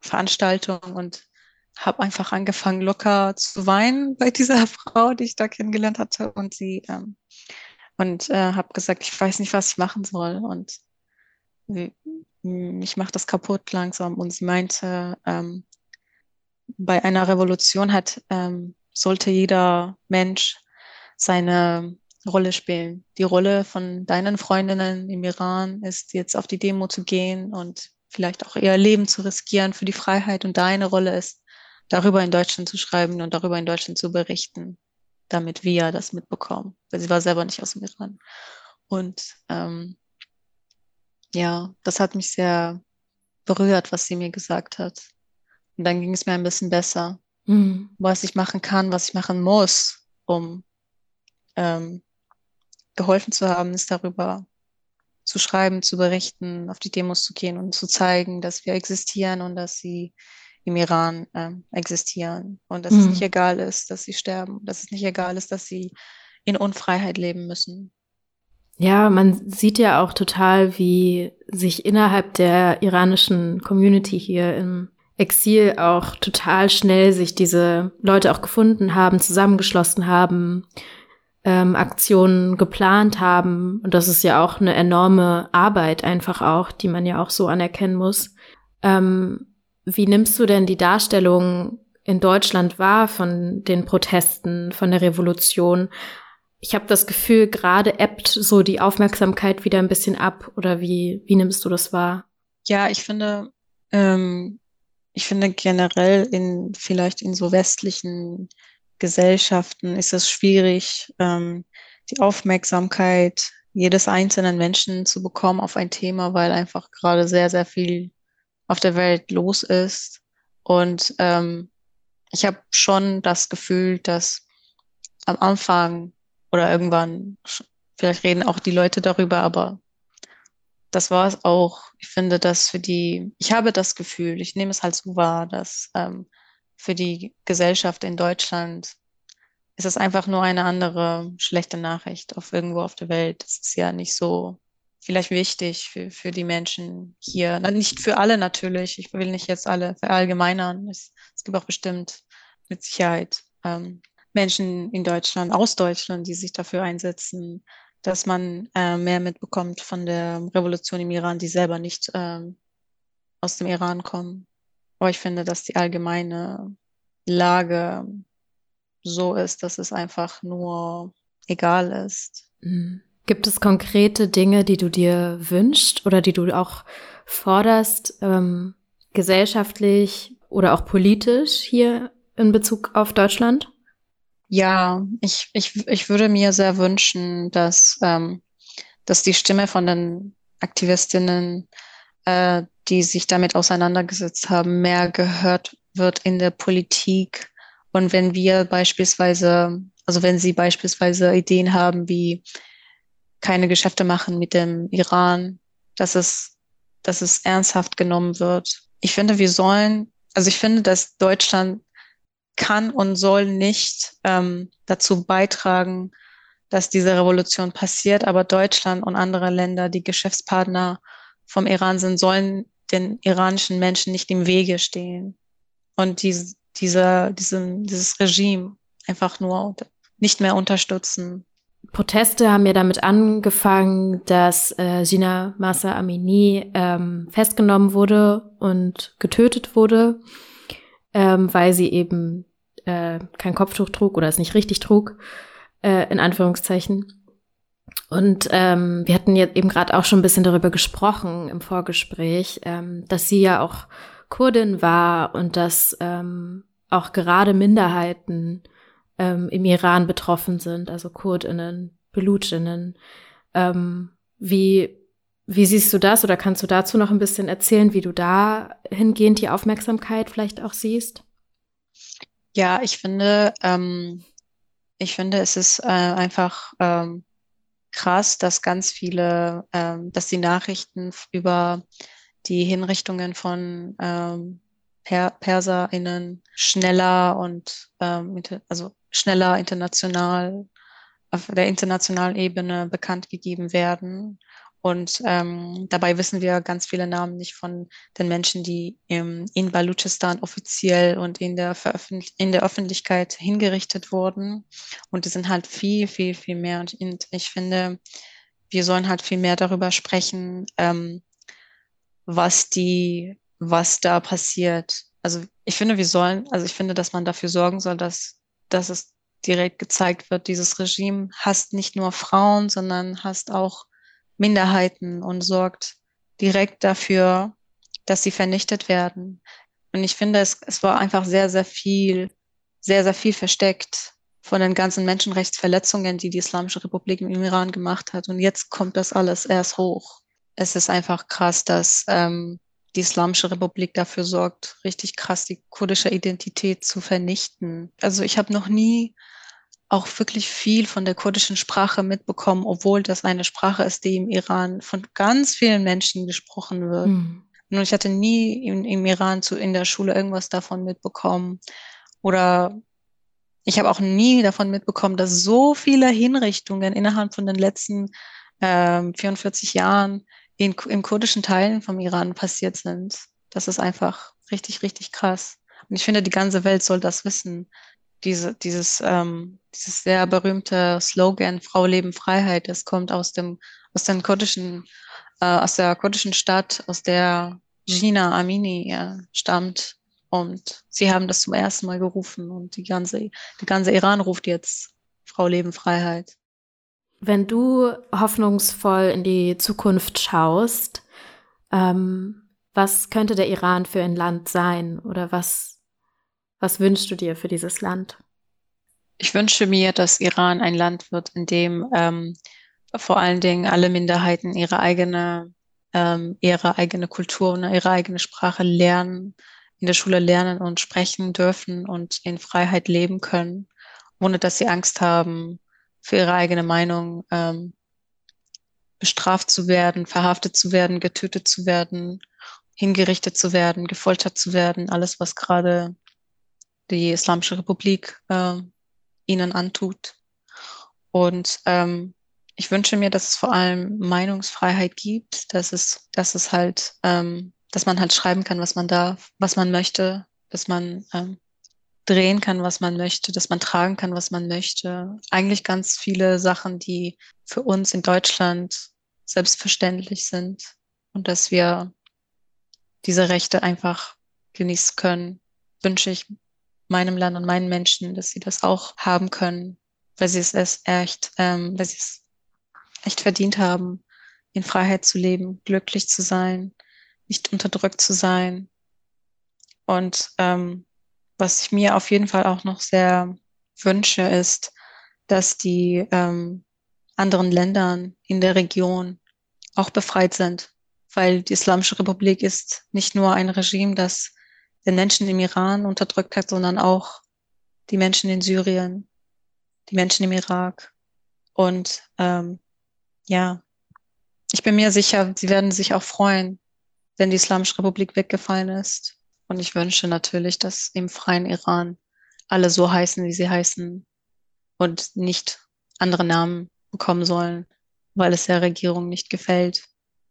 Veranstaltung und habe einfach angefangen, locker zu weinen bei dieser *laughs* Frau, die ich da kennengelernt hatte. Und sie ähm, und äh, habe gesagt, ich weiß nicht, was ich machen soll. Und mich macht das kaputt langsam. Und sie meinte, ähm, bei einer Revolution hat ähm, sollte jeder Mensch seine Rolle spielen. Die Rolle von deinen Freundinnen im Iran ist jetzt auf die Demo zu gehen und vielleicht auch ihr Leben zu riskieren für die Freiheit. Und deine Rolle ist, darüber in Deutschland zu schreiben und darüber in Deutschland zu berichten, damit wir das mitbekommen. Weil sie war selber nicht aus dem Iran. Und ähm, ja, das hat mich sehr berührt, was sie mir gesagt hat. Und dann ging es mir ein bisschen besser, mhm. was ich machen kann, was ich machen muss, um ähm, geholfen zu haben, ist darüber zu schreiben, zu berichten, auf die Demos zu gehen und zu zeigen, dass wir existieren und dass sie im Iran ähm, existieren und dass mhm. es nicht egal ist, dass sie sterben, dass es nicht egal ist, dass sie in Unfreiheit leben müssen. Ja, man sieht ja auch total, wie sich innerhalb der iranischen Community hier im Exil auch total schnell sich diese Leute auch gefunden haben, zusammengeschlossen haben, ähm, Aktionen geplant haben. Und das ist ja auch eine enorme Arbeit einfach auch, die man ja auch so anerkennen muss. Ähm, wie nimmst du denn die Darstellung in Deutschland wahr von den Protesten, von der Revolution? Ich habe das Gefühl, gerade ebbt so die Aufmerksamkeit wieder ein bisschen ab. Oder wie, wie nimmst du das wahr? Ja, ich finde, ähm, ich finde generell in vielleicht in so westlichen Gesellschaften ist es schwierig, ähm, die Aufmerksamkeit jedes einzelnen Menschen zu bekommen auf ein Thema, weil einfach gerade sehr, sehr viel auf der Welt los ist. Und ähm, ich habe schon das Gefühl, dass am Anfang oder irgendwann, vielleicht reden auch die Leute darüber, aber das war es auch. Ich finde, dass für die, ich habe das Gefühl, ich nehme es halt so wahr, dass ähm, für die Gesellschaft in Deutschland ist es einfach nur eine andere schlechte Nachricht auf irgendwo auf der Welt. Das ist ja nicht so vielleicht wichtig für, für die Menschen hier. Nicht für alle natürlich. Ich will nicht jetzt alle verallgemeinern. Es, es gibt auch bestimmt mit Sicherheit ähm, Menschen in Deutschland, aus Deutschland, die sich dafür einsetzen, dass man äh, mehr mitbekommt von der Revolution im Iran, die selber nicht ähm, aus dem Iran kommen. Aber ich finde, dass die allgemeine Lage so ist, dass es einfach nur egal ist. Mhm. Gibt es konkrete Dinge, die du dir wünschst oder die du auch forderst, ähm, gesellschaftlich oder auch politisch hier in Bezug auf Deutschland? Ja, ich, ich, ich würde mir sehr wünschen, dass, ähm, dass die Stimme von den Aktivistinnen, äh, die sich damit auseinandergesetzt haben, mehr gehört wird in der Politik und wenn wir beispielsweise, also wenn Sie beispielsweise Ideen haben, wie keine Geschäfte machen mit dem Iran, dass es, dass es ernsthaft genommen wird. Ich finde, wir sollen, also ich finde, dass Deutschland kann und soll nicht ähm, dazu beitragen, dass diese Revolution passiert, aber Deutschland und andere Länder, die Geschäftspartner vom Iran sind, sollen den iranischen Menschen nicht im Wege stehen. Und diese, dieser, diesem, dieses Regime einfach nur nicht mehr unterstützen. Proteste haben ja damit angefangen, dass äh, Gina Massa Amini ähm, festgenommen wurde und getötet wurde, ähm, weil sie eben äh, kein Kopftuch trug oder es nicht richtig trug, äh, in Anführungszeichen. Und ähm, wir hatten jetzt eben gerade auch schon ein bisschen darüber gesprochen im Vorgespräch, ähm, dass sie ja auch Kurdin war und dass ähm, auch gerade Minderheiten ähm, im Iran betroffen sind, also Kurdinnen, Belutschinnen. Ähm, wie, wie siehst du das oder kannst du dazu noch ein bisschen erzählen, wie du da hingehend die Aufmerksamkeit vielleicht auch siehst? Ja, ich finde, ähm, ich finde, es ist äh, einfach ähm, krass, dass ganz viele, ähm, dass die Nachrichten über die Hinrichtungen von ähm, per PerserInnen schneller und ähm, also schneller international auf der internationalen Ebene bekannt gegeben werden. Und ähm, dabei wissen wir ganz viele Namen nicht von den Menschen, die im, in Baluchistan offiziell und in der, in der Öffentlichkeit hingerichtet wurden. Und die sind halt viel, viel, viel mehr. Und ich finde, wir sollen halt viel mehr darüber sprechen, ähm, was die, was da passiert. Also ich finde, wir sollen, also ich finde, dass man dafür sorgen soll, dass, dass es direkt gezeigt wird, dieses Regime hasst nicht nur Frauen, sondern hasst auch Minderheiten und sorgt direkt dafür, dass sie vernichtet werden. Und ich finde, es, es war einfach sehr, sehr viel, sehr, sehr viel versteckt von den ganzen Menschenrechtsverletzungen, die die Islamische Republik im Iran gemacht hat. Und jetzt kommt das alles erst hoch es ist einfach krass, dass ähm, die Islamische Republik dafür sorgt, richtig krass die kurdische Identität zu vernichten. Also ich habe noch nie auch wirklich viel von der kurdischen Sprache mitbekommen, obwohl das eine Sprache ist, die im Iran von ganz vielen Menschen gesprochen wird. Mhm. Und ich hatte nie im, im Iran zu, in der Schule irgendwas davon mitbekommen. Oder ich habe auch nie davon mitbekommen, dass so viele Hinrichtungen innerhalb von den letzten ähm, 44 Jahren in, in kurdischen Teilen vom Iran passiert sind. Das ist einfach richtig, richtig krass. Und ich finde, die ganze Welt soll das wissen. Diese, dieses, ähm, dieses sehr berühmte Slogan Frau Leben Freiheit, das kommt aus dem, aus den kurdischen, äh, aus der kurdischen Stadt, aus der Gina Amini ja, stammt. Und sie haben das zum ersten Mal gerufen und die ganze, die ganze Iran ruft jetzt Frau Leben Freiheit. Wenn du hoffnungsvoll in die Zukunft schaust, ähm, was könnte der Iran für ein Land sein oder was, was wünschst du dir für dieses Land? Ich wünsche mir, dass Iran ein Land wird, in dem ähm, vor allen Dingen alle Minderheiten ihre eigene, ähm, ihre eigene Kultur und ihre eigene Sprache lernen, in der Schule lernen und sprechen dürfen und in Freiheit leben können, ohne dass sie Angst haben, für ihre eigene Meinung ähm, bestraft zu werden, verhaftet zu werden, getötet zu werden, hingerichtet zu werden, gefoltert zu werden, alles, was gerade die Islamische Republik äh, ihnen antut. Und ähm, ich wünsche mir, dass es vor allem Meinungsfreiheit gibt, dass es, dass es halt, ähm, dass man halt schreiben kann, was man darf, was man möchte, dass man ähm, drehen kann, was man möchte, dass man tragen kann, was man möchte. Eigentlich ganz viele Sachen, die für uns in Deutschland selbstverständlich sind und dass wir diese Rechte einfach genießen können, wünsche ich meinem Land und meinen Menschen, dass sie das auch haben können, weil sie es echt, ähm, weil sie es echt verdient haben, in Freiheit zu leben, glücklich zu sein, nicht unterdrückt zu sein. Und ähm, was ich mir auf jeden Fall auch noch sehr wünsche, ist, dass die ähm, anderen Ländern in der Region auch befreit sind, weil die Islamische Republik ist nicht nur ein Regime, das den Menschen im Iran unterdrückt hat, sondern auch die Menschen in Syrien, die Menschen im Irak. Und ähm, ja, ich bin mir sicher, sie werden sich auch freuen, wenn die Islamische Republik weggefallen ist. Und ich wünsche natürlich, dass im freien Iran alle so heißen, wie sie heißen und nicht andere Namen bekommen sollen, weil es der Regierung nicht gefällt,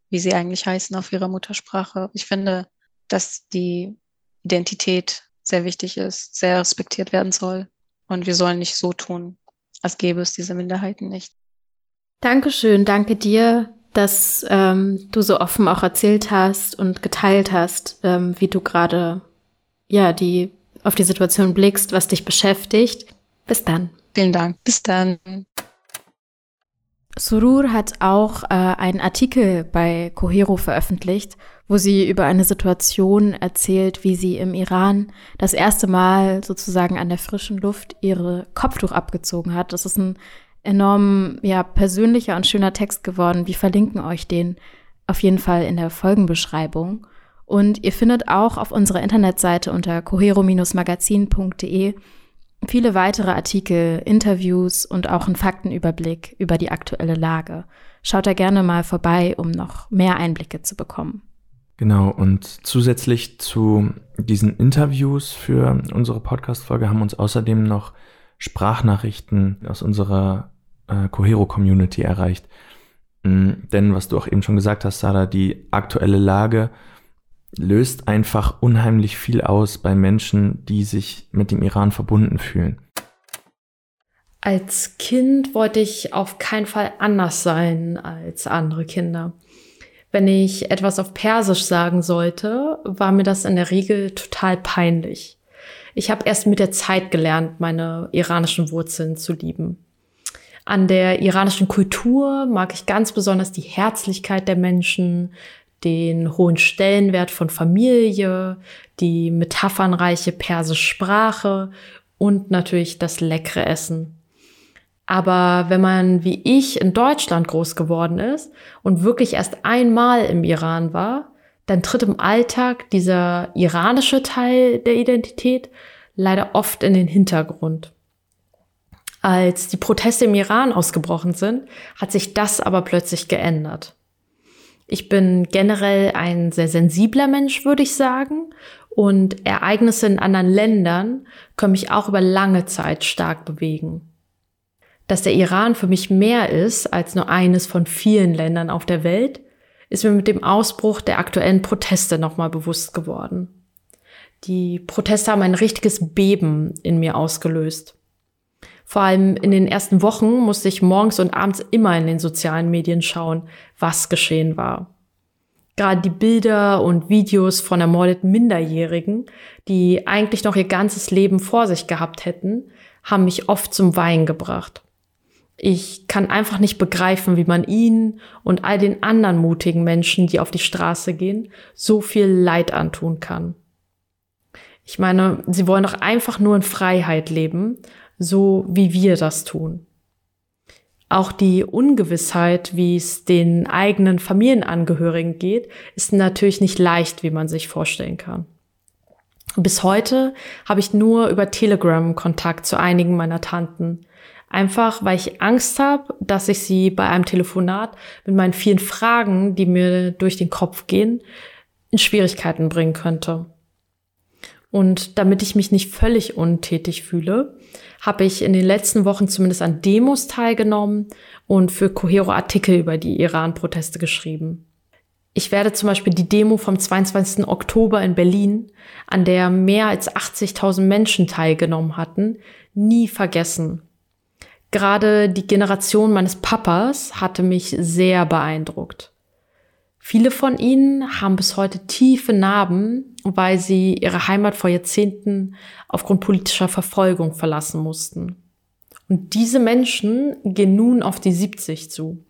wie sie eigentlich heißen auf ihrer Muttersprache. Ich finde, dass die Identität sehr wichtig ist, sehr respektiert werden soll. Und wir sollen nicht so tun, als gäbe es diese Minderheiten nicht. Dankeschön, danke dir, dass ähm, du so offen auch erzählt hast und geteilt hast, ähm, wie du gerade ja die auf die Situation blickst, was dich beschäftigt. Bis dann. Vielen Dank. Bis dann. Surur hat auch äh, einen Artikel bei Cohero veröffentlicht, wo sie über eine Situation erzählt, wie sie im Iran das erste Mal sozusagen an der frischen Luft ihre Kopftuch abgezogen hat. Das ist ein enorm ja, persönlicher und schöner Text geworden. Wir verlinken euch den auf jeden Fall in der Folgenbeschreibung. Und ihr findet auch auf unserer Internetseite unter cohero-magazin.de viele weitere Artikel, Interviews und auch einen Faktenüberblick über die aktuelle Lage. Schaut da gerne mal vorbei, um noch mehr Einblicke zu bekommen. Genau, und zusätzlich zu diesen Interviews für unsere Podcast-Folge haben uns außerdem noch Sprachnachrichten aus unserer äh, Cohero-Community erreicht. Mhm, denn, was du auch eben schon gesagt hast, Sarah, die aktuelle Lage löst einfach unheimlich viel aus bei Menschen, die sich mit dem Iran verbunden fühlen. Als Kind wollte ich auf keinen Fall anders sein als andere Kinder. Wenn ich etwas auf Persisch sagen sollte, war mir das in der Regel total peinlich. Ich habe erst mit der Zeit gelernt, meine iranischen Wurzeln zu lieben. An der iranischen Kultur mag ich ganz besonders die Herzlichkeit der Menschen, den hohen Stellenwert von Familie, die metaphernreiche persische Sprache und natürlich das leckere Essen. Aber wenn man wie ich in Deutschland groß geworden ist und wirklich erst einmal im Iran war, dann tritt im Alltag dieser iranische Teil der Identität leider oft in den Hintergrund. Als die Proteste im Iran ausgebrochen sind, hat sich das aber plötzlich geändert. Ich bin generell ein sehr sensibler Mensch, würde ich sagen. Und Ereignisse in anderen Ländern können mich auch über lange Zeit stark bewegen. Dass der Iran für mich mehr ist als nur eines von vielen Ländern auf der Welt, ist mir mit dem Ausbruch der aktuellen Proteste nochmal bewusst geworden. Die Proteste haben ein richtiges Beben in mir ausgelöst. Vor allem in den ersten Wochen musste ich morgens und abends immer in den sozialen Medien schauen, was geschehen war. Gerade die Bilder und Videos von ermordeten Minderjährigen, die eigentlich noch ihr ganzes Leben vor sich gehabt hätten, haben mich oft zum Weinen gebracht. Ich kann einfach nicht begreifen, wie man ihnen und all den anderen mutigen Menschen, die auf die Straße gehen, so viel Leid antun kann. Ich meine, sie wollen doch einfach nur in Freiheit leben, so wie wir das tun. Auch die Ungewissheit, wie es den eigenen Familienangehörigen geht, ist natürlich nicht leicht, wie man sich vorstellen kann. Bis heute habe ich nur über Telegram Kontakt zu einigen meiner Tanten. Einfach weil ich Angst habe, dass ich sie bei einem Telefonat mit meinen vielen Fragen, die mir durch den Kopf gehen, in Schwierigkeiten bringen könnte. Und damit ich mich nicht völlig untätig fühle, habe ich in den letzten Wochen zumindest an Demos teilgenommen und für Cohero Artikel über die Iran-Proteste geschrieben. Ich werde zum Beispiel die Demo vom 22. Oktober in Berlin, an der mehr als 80.000 Menschen teilgenommen hatten, nie vergessen. Gerade die Generation meines Papas hatte mich sehr beeindruckt. Viele von ihnen haben bis heute tiefe Narben, weil sie ihre Heimat vor Jahrzehnten aufgrund politischer Verfolgung verlassen mussten. Und diese Menschen gehen nun auf die 70 zu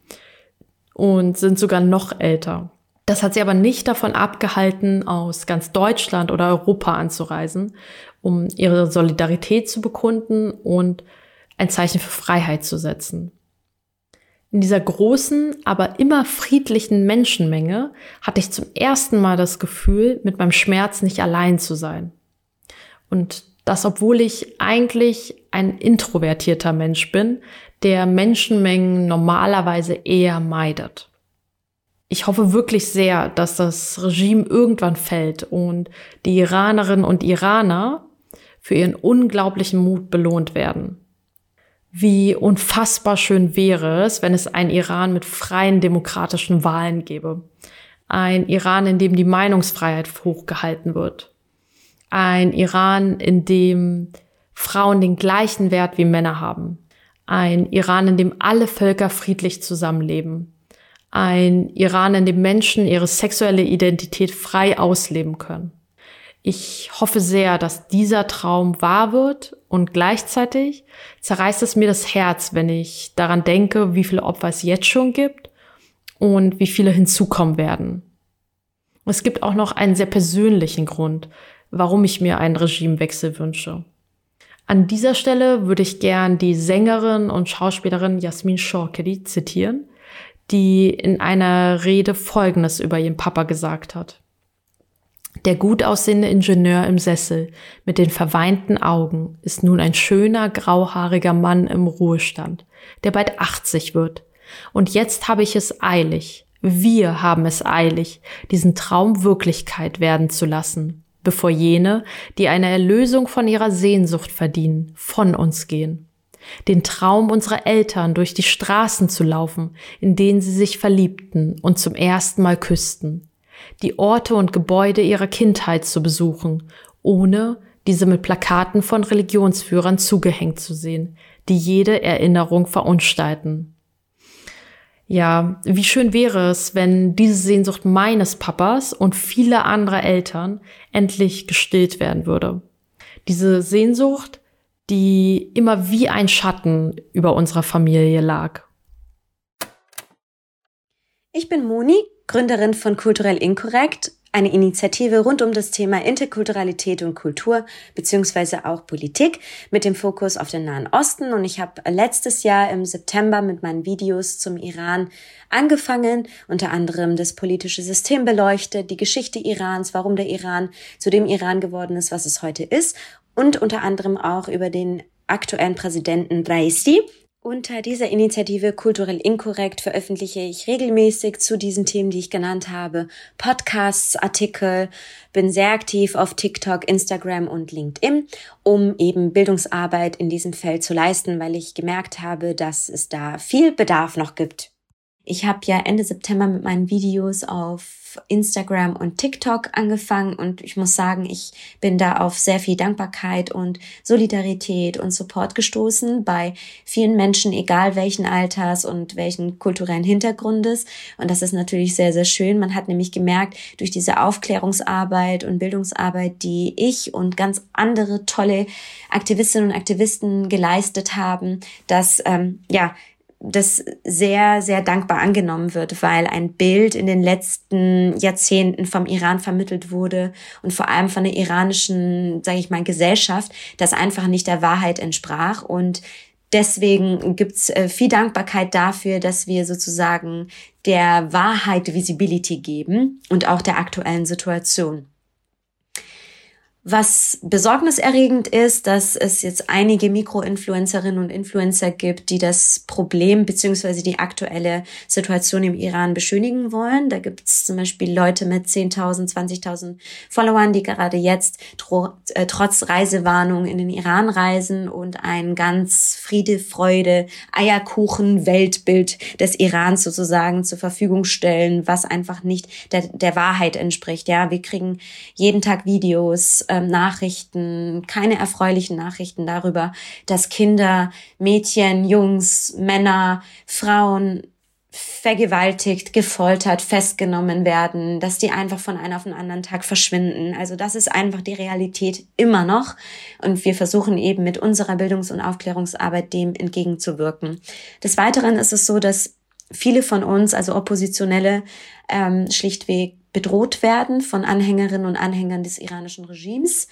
und sind sogar noch älter. Das hat sie aber nicht davon abgehalten, aus ganz Deutschland oder Europa anzureisen, um ihre Solidarität zu bekunden und ein Zeichen für Freiheit zu setzen. In dieser großen, aber immer friedlichen Menschenmenge hatte ich zum ersten Mal das Gefühl, mit meinem Schmerz nicht allein zu sein. Und das, obwohl ich eigentlich ein introvertierter Mensch bin, der Menschenmengen normalerweise eher meidet. Ich hoffe wirklich sehr, dass das Regime irgendwann fällt und die Iranerinnen und Iraner für ihren unglaublichen Mut belohnt werden wie unfassbar schön wäre es, wenn es ein Iran mit freien demokratischen Wahlen gäbe. Ein Iran, in dem die Meinungsfreiheit hochgehalten wird. Ein Iran, in dem Frauen den gleichen Wert wie Männer haben. Ein Iran, in dem alle Völker friedlich zusammenleben. Ein Iran, in dem Menschen ihre sexuelle Identität frei ausleben können. Ich hoffe sehr, dass dieser Traum wahr wird und gleichzeitig zerreißt es mir das Herz, wenn ich daran denke, wie viele Opfer es jetzt schon gibt und wie viele hinzukommen werden. Es gibt auch noch einen sehr persönlichen Grund, warum ich mir einen Regimewechsel wünsche. An dieser Stelle würde ich gern die Sängerin und Schauspielerin Jasmin Shorkedi zitieren, die in einer Rede Folgendes über ihren Papa gesagt hat. Der gut aussehende Ingenieur im Sessel mit den verweinten Augen ist nun ein schöner, grauhaariger Mann im Ruhestand, der bald 80 wird. Und jetzt habe ich es eilig, wir haben es eilig, diesen Traum Wirklichkeit werden zu lassen, bevor jene, die eine Erlösung von ihrer Sehnsucht verdienen, von uns gehen. Den Traum unserer Eltern durch die Straßen zu laufen, in denen sie sich verliebten und zum ersten Mal küssten die Orte und Gebäude ihrer Kindheit zu besuchen, ohne diese mit Plakaten von Religionsführern zugehängt zu sehen, die jede Erinnerung verunstalten. Ja, wie schön wäre es, wenn diese Sehnsucht meines Papas und vieler anderer Eltern endlich gestillt werden würde. Diese Sehnsucht, die immer wie ein Schatten über unserer Familie lag. Ich bin Moni, Gründerin von Kulturell Inkorrekt, eine Initiative rund um das Thema Interkulturalität und Kultur beziehungsweise auch Politik mit dem Fokus auf den Nahen Osten. Und ich habe letztes Jahr im September mit meinen Videos zum Iran angefangen, unter anderem das politische System beleuchtet, die Geschichte Irans, warum der Iran zu dem Iran geworden ist, was es heute ist und unter anderem auch über den aktuellen Präsidenten Raisi, unter dieser Initiative Kulturell Inkorrekt veröffentliche ich regelmäßig zu diesen Themen, die ich genannt habe, Podcasts, Artikel, bin sehr aktiv auf TikTok, Instagram und LinkedIn, um eben Bildungsarbeit in diesem Feld zu leisten, weil ich gemerkt habe, dass es da viel Bedarf noch gibt. Ich habe ja Ende September mit meinen Videos auf Instagram und TikTok angefangen und ich muss sagen, ich bin da auf sehr viel Dankbarkeit und Solidarität und Support gestoßen bei vielen Menschen, egal welchen Alters und welchen kulturellen Hintergrundes. Und das ist natürlich sehr, sehr schön. Man hat nämlich gemerkt, durch diese Aufklärungsarbeit und Bildungsarbeit, die ich und ganz andere tolle Aktivistinnen und Aktivisten geleistet haben, dass ähm, ja das sehr, sehr dankbar angenommen wird, weil ein Bild in den letzten Jahrzehnten vom Iran vermittelt wurde und vor allem von der iranischen, sage ich mal, Gesellschaft, das einfach nicht der Wahrheit entsprach. Und deswegen gibt's äh, viel Dankbarkeit dafür, dass wir sozusagen der Wahrheit Visibility geben und auch der aktuellen Situation. Was besorgniserregend ist, dass es jetzt einige Mikroinfluencerinnen und Influencer gibt, die das Problem beziehungsweise die aktuelle Situation im Iran beschönigen wollen. Da gibt es zum Beispiel Leute mit 10.000, 20.000 Followern, die gerade jetzt äh, trotz Reisewarnung in den Iran reisen und ein ganz Friede, Freude, Eierkuchen, Weltbild des Irans sozusagen zur Verfügung stellen, was einfach nicht der, der Wahrheit entspricht. Ja, wir kriegen jeden Tag Videos ähm, Nachrichten, keine erfreulichen Nachrichten darüber, dass Kinder, Mädchen, Jungs, Männer, Frauen vergewaltigt, gefoltert, festgenommen werden, dass die einfach von einem auf den anderen Tag verschwinden. Also das ist einfach die Realität immer noch. Und wir versuchen eben mit unserer Bildungs- und Aufklärungsarbeit dem entgegenzuwirken. Des Weiteren ist es so, dass viele von uns, also Oppositionelle, ähm, schlichtweg bedroht werden von Anhängerinnen und Anhängern des iranischen Regimes.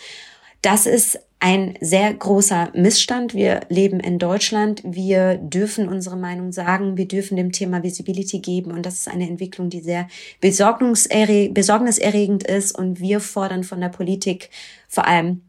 Das ist ein sehr großer Missstand. Wir leben in Deutschland. Wir dürfen unsere Meinung sagen. Wir dürfen dem Thema Visibility geben. Und das ist eine Entwicklung, die sehr besorgniserregend ist. Und wir fordern von der Politik vor allem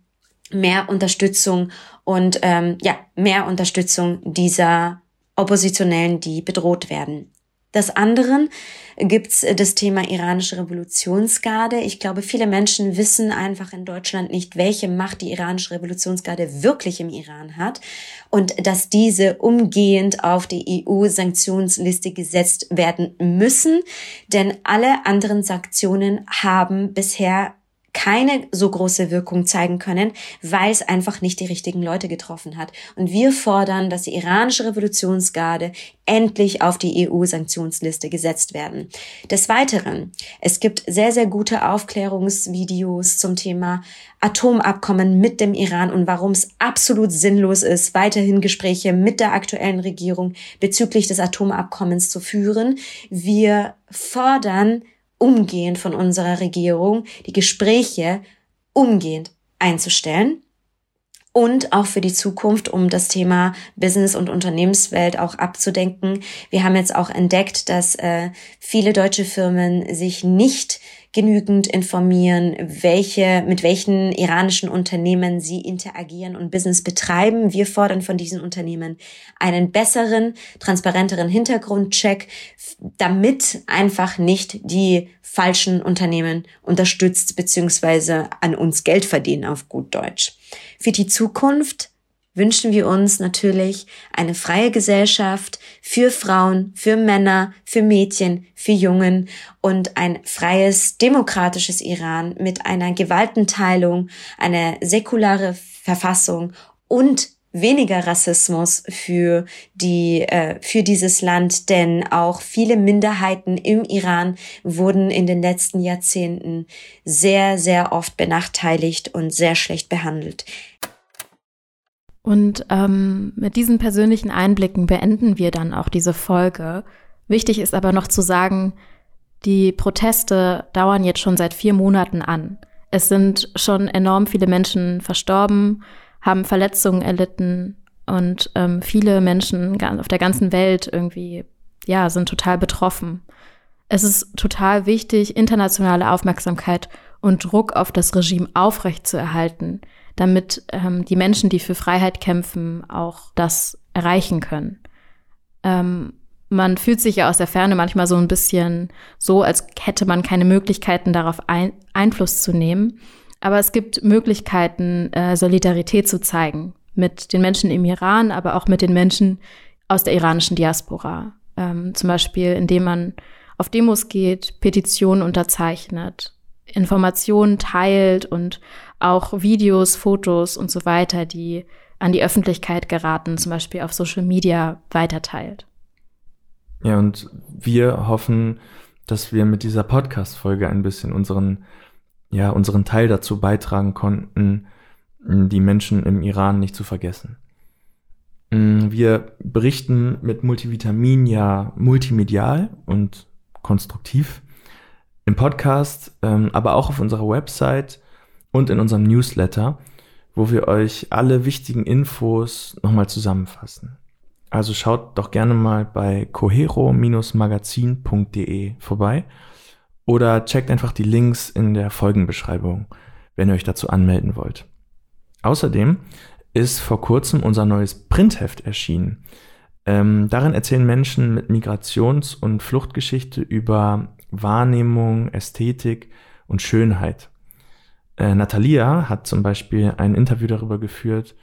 mehr Unterstützung und ähm, ja mehr Unterstützung dieser Oppositionellen, die bedroht werden. Des anderen gibt's äh, das Thema iranische Revolutionsgarde. Ich glaube, viele Menschen wissen einfach in Deutschland nicht, welche Macht die iranische Revolutionsgarde wirklich im Iran hat und dass diese umgehend auf die EU-Sanktionsliste gesetzt werden müssen, denn alle anderen Sanktionen haben bisher keine so große Wirkung zeigen können, weil es einfach nicht die richtigen Leute getroffen hat. Und wir fordern, dass die iranische Revolutionsgarde endlich auf die EU-Sanktionsliste gesetzt werden. Des Weiteren, es gibt sehr, sehr gute Aufklärungsvideos zum Thema Atomabkommen mit dem Iran und warum es absolut sinnlos ist, weiterhin Gespräche mit der aktuellen Regierung bezüglich des Atomabkommens zu führen. Wir fordern umgehend von unserer Regierung, die Gespräche umgehend einzustellen und auch für die Zukunft, um das Thema Business und Unternehmenswelt auch abzudenken. Wir haben jetzt auch entdeckt, dass äh, viele deutsche Firmen sich nicht genügend informieren, welche, mit welchen iranischen Unternehmen sie interagieren und Business betreiben. Wir fordern von diesen Unternehmen einen besseren, transparenteren Hintergrundcheck, damit einfach nicht die falschen Unternehmen unterstützt bzw. an uns Geld verdienen auf gut Deutsch. Für die Zukunft wünschen wir uns natürlich eine freie Gesellschaft für Frauen, für Männer, für Mädchen, für Jungen und ein freies, demokratisches Iran mit einer Gewaltenteilung, einer säkulare Verfassung und weniger Rassismus für die äh, für dieses Land, denn auch viele Minderheiten im Iran wurden in den letzten Jahrzehnten sehr sehr oft benachteiligt und sehr schlecht behandelt. Und ähm, mit diesen persönlichen Einblicken beenden wir dann auch diese Folge. Wichtig ist aber noch zu sagen, die Proteste dauern jetzt schon seit vier Monaten an. Es sind schon enorm viele Menschen verstorben, haben Verletzungen erlitten und ähm, viele Menschen auf der ganzen Welt irgendwie, ja, sind total betroffen. Es ist total wichtig, internationale Aufmerksamkeit und Druck auf das Regime aufrechtzuerhalten damit ähm, die Menschen, die für Freiheit kämpfen, auch das erreichen können. Ähm, man fühlt sich ja aus der Ferne manchmal so ein bisschen so, als hätte man keine Möglichkeiten darauf ein Einfluss zu nehmen. Aber es gibt Möglichkeiten, äh, Solidarität zu zeigen mit den Menschen im Iran, aber auch mit den Menschen aus der iranischen Diaspora. Ähm, zum Beispiel, indem man auf Demos geht, Petitionen unterzeichnet, Informationen teilt und auch Videos, Fotos und so weiter, die an die Öffentlichkeit geraten, zum Beispiel auf Social Media weiterteilt. Ja, und wir hoffen, dass wir mit dieser Podcast-Folge ein bisschen unseren, ja, unseren Teil dazu beitragen konnten, die Menschen im Iran nicht zu vergessen. Mm, wir berichten mit Multivitamin ja multimedial und konstruktiv im Podcast, ähm, aber auch auf unserer Website und in unserem Newsletter, wo wir euch alle wichtigen Infos nochmal zusammenfassen. Also schaut doch gerne mal bei cohero-magazin.de vorbei oder checkt einfach die Links in der Folgenbeschreibung, wenn ihr euch dazu anmelden wollt. Außerdem ist vor kurzem unser neues Printheft erschienen. Ähm, darin erzählen Menschen mit Migrations- und Fluchtgeschichte über Wahrnehmung, Ästhetik und Schönheit. Äh, Natalia hat zum Beispiel ein Interview darüber geführt,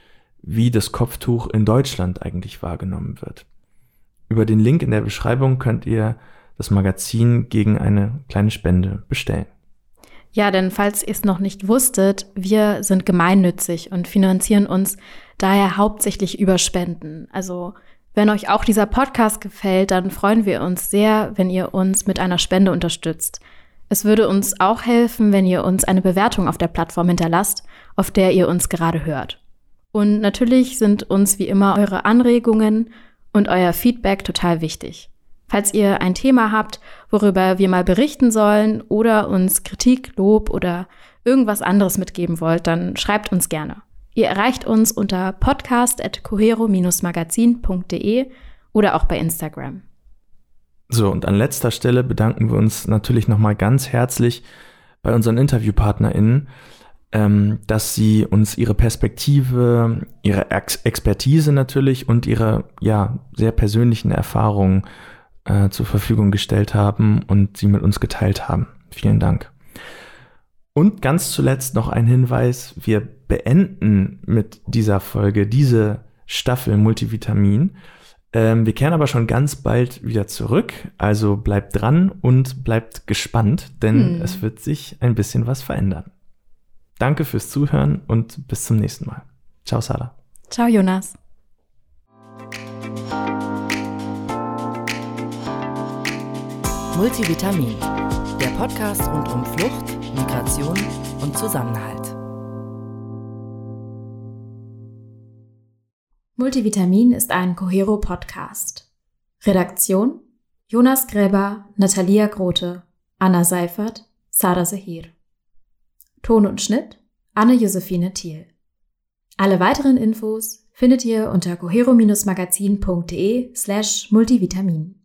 wie das Kopftuch in Deutschland eigentlich wahrgenommen wird. Über den Link in der Beschreibung könnt ihr das Magazin gegen eine kleine Spende bestellen. Ja, denn falls ihr es noch nicht wusstet, wir sind gemeinnützig und finanzieren uns daher hauptsächlich über Spenden. Also wenn euch auch dieser Podcast gefällt, dann freuen wir uns sehr, wenn ihr uns mit einer Spende unterstützt. Es würde uns auch helfen, wenn ihr uns eine Bewertung auf der Plattform hinterlasst, auf der ihr uns gerade hört. Und natürlich sind uns wie immer eure Anregungen und euer Feedback total wichtig. Falls ihr ein Thema habt, worüber wir mal berichten sollen oder uns Kritik, Lob oder irgendwas anderes mitgeben wollt, dann schreibt uns gerne. Ihr erreicht uns unter podcast.cohero-magazin.de oder auch bei Instagram. So, und an letzter Stelle bedanken wir uns natürlich nochmal ganz herzlich bei unseren InterviewpartnerInnen, ähm, dass sie uns ihre Perspektive, ihre Ex Expertise natürlich und ihre ja sehr persönlichen Erfahrungen äh, zur Verfügung gestellt haben und sie mit uns geteilt haben. Vielen Dank. Und ganz zuletzt noch ein Hinweis. Wir beenden mit dieser Folge diese Staffel Multivitamin. Ähm, wir kehren aber schon ganz bald wieder zurück. Also bleibt dran und bleibt gespannt, denn hm. es wird sich ein bisschen was verändern. Danke fürs Zuhören und bis zum nächsten Mal. Ciao, Sarah. Ciao, Jonas. Multivitamin, der Podcast rund um Flucht, Migration und Zusammenhalt. Multivitamin ist ein Cohero-Podcast. Redaktion Jonas Gräber, Natalia Grote, Anna Seifert, Sada Sahir. Ton und Schnitt Anne-Josephine Thiel. Alle weiteren Infos findet ihr unter cohero-magazin.de slash multivitamin.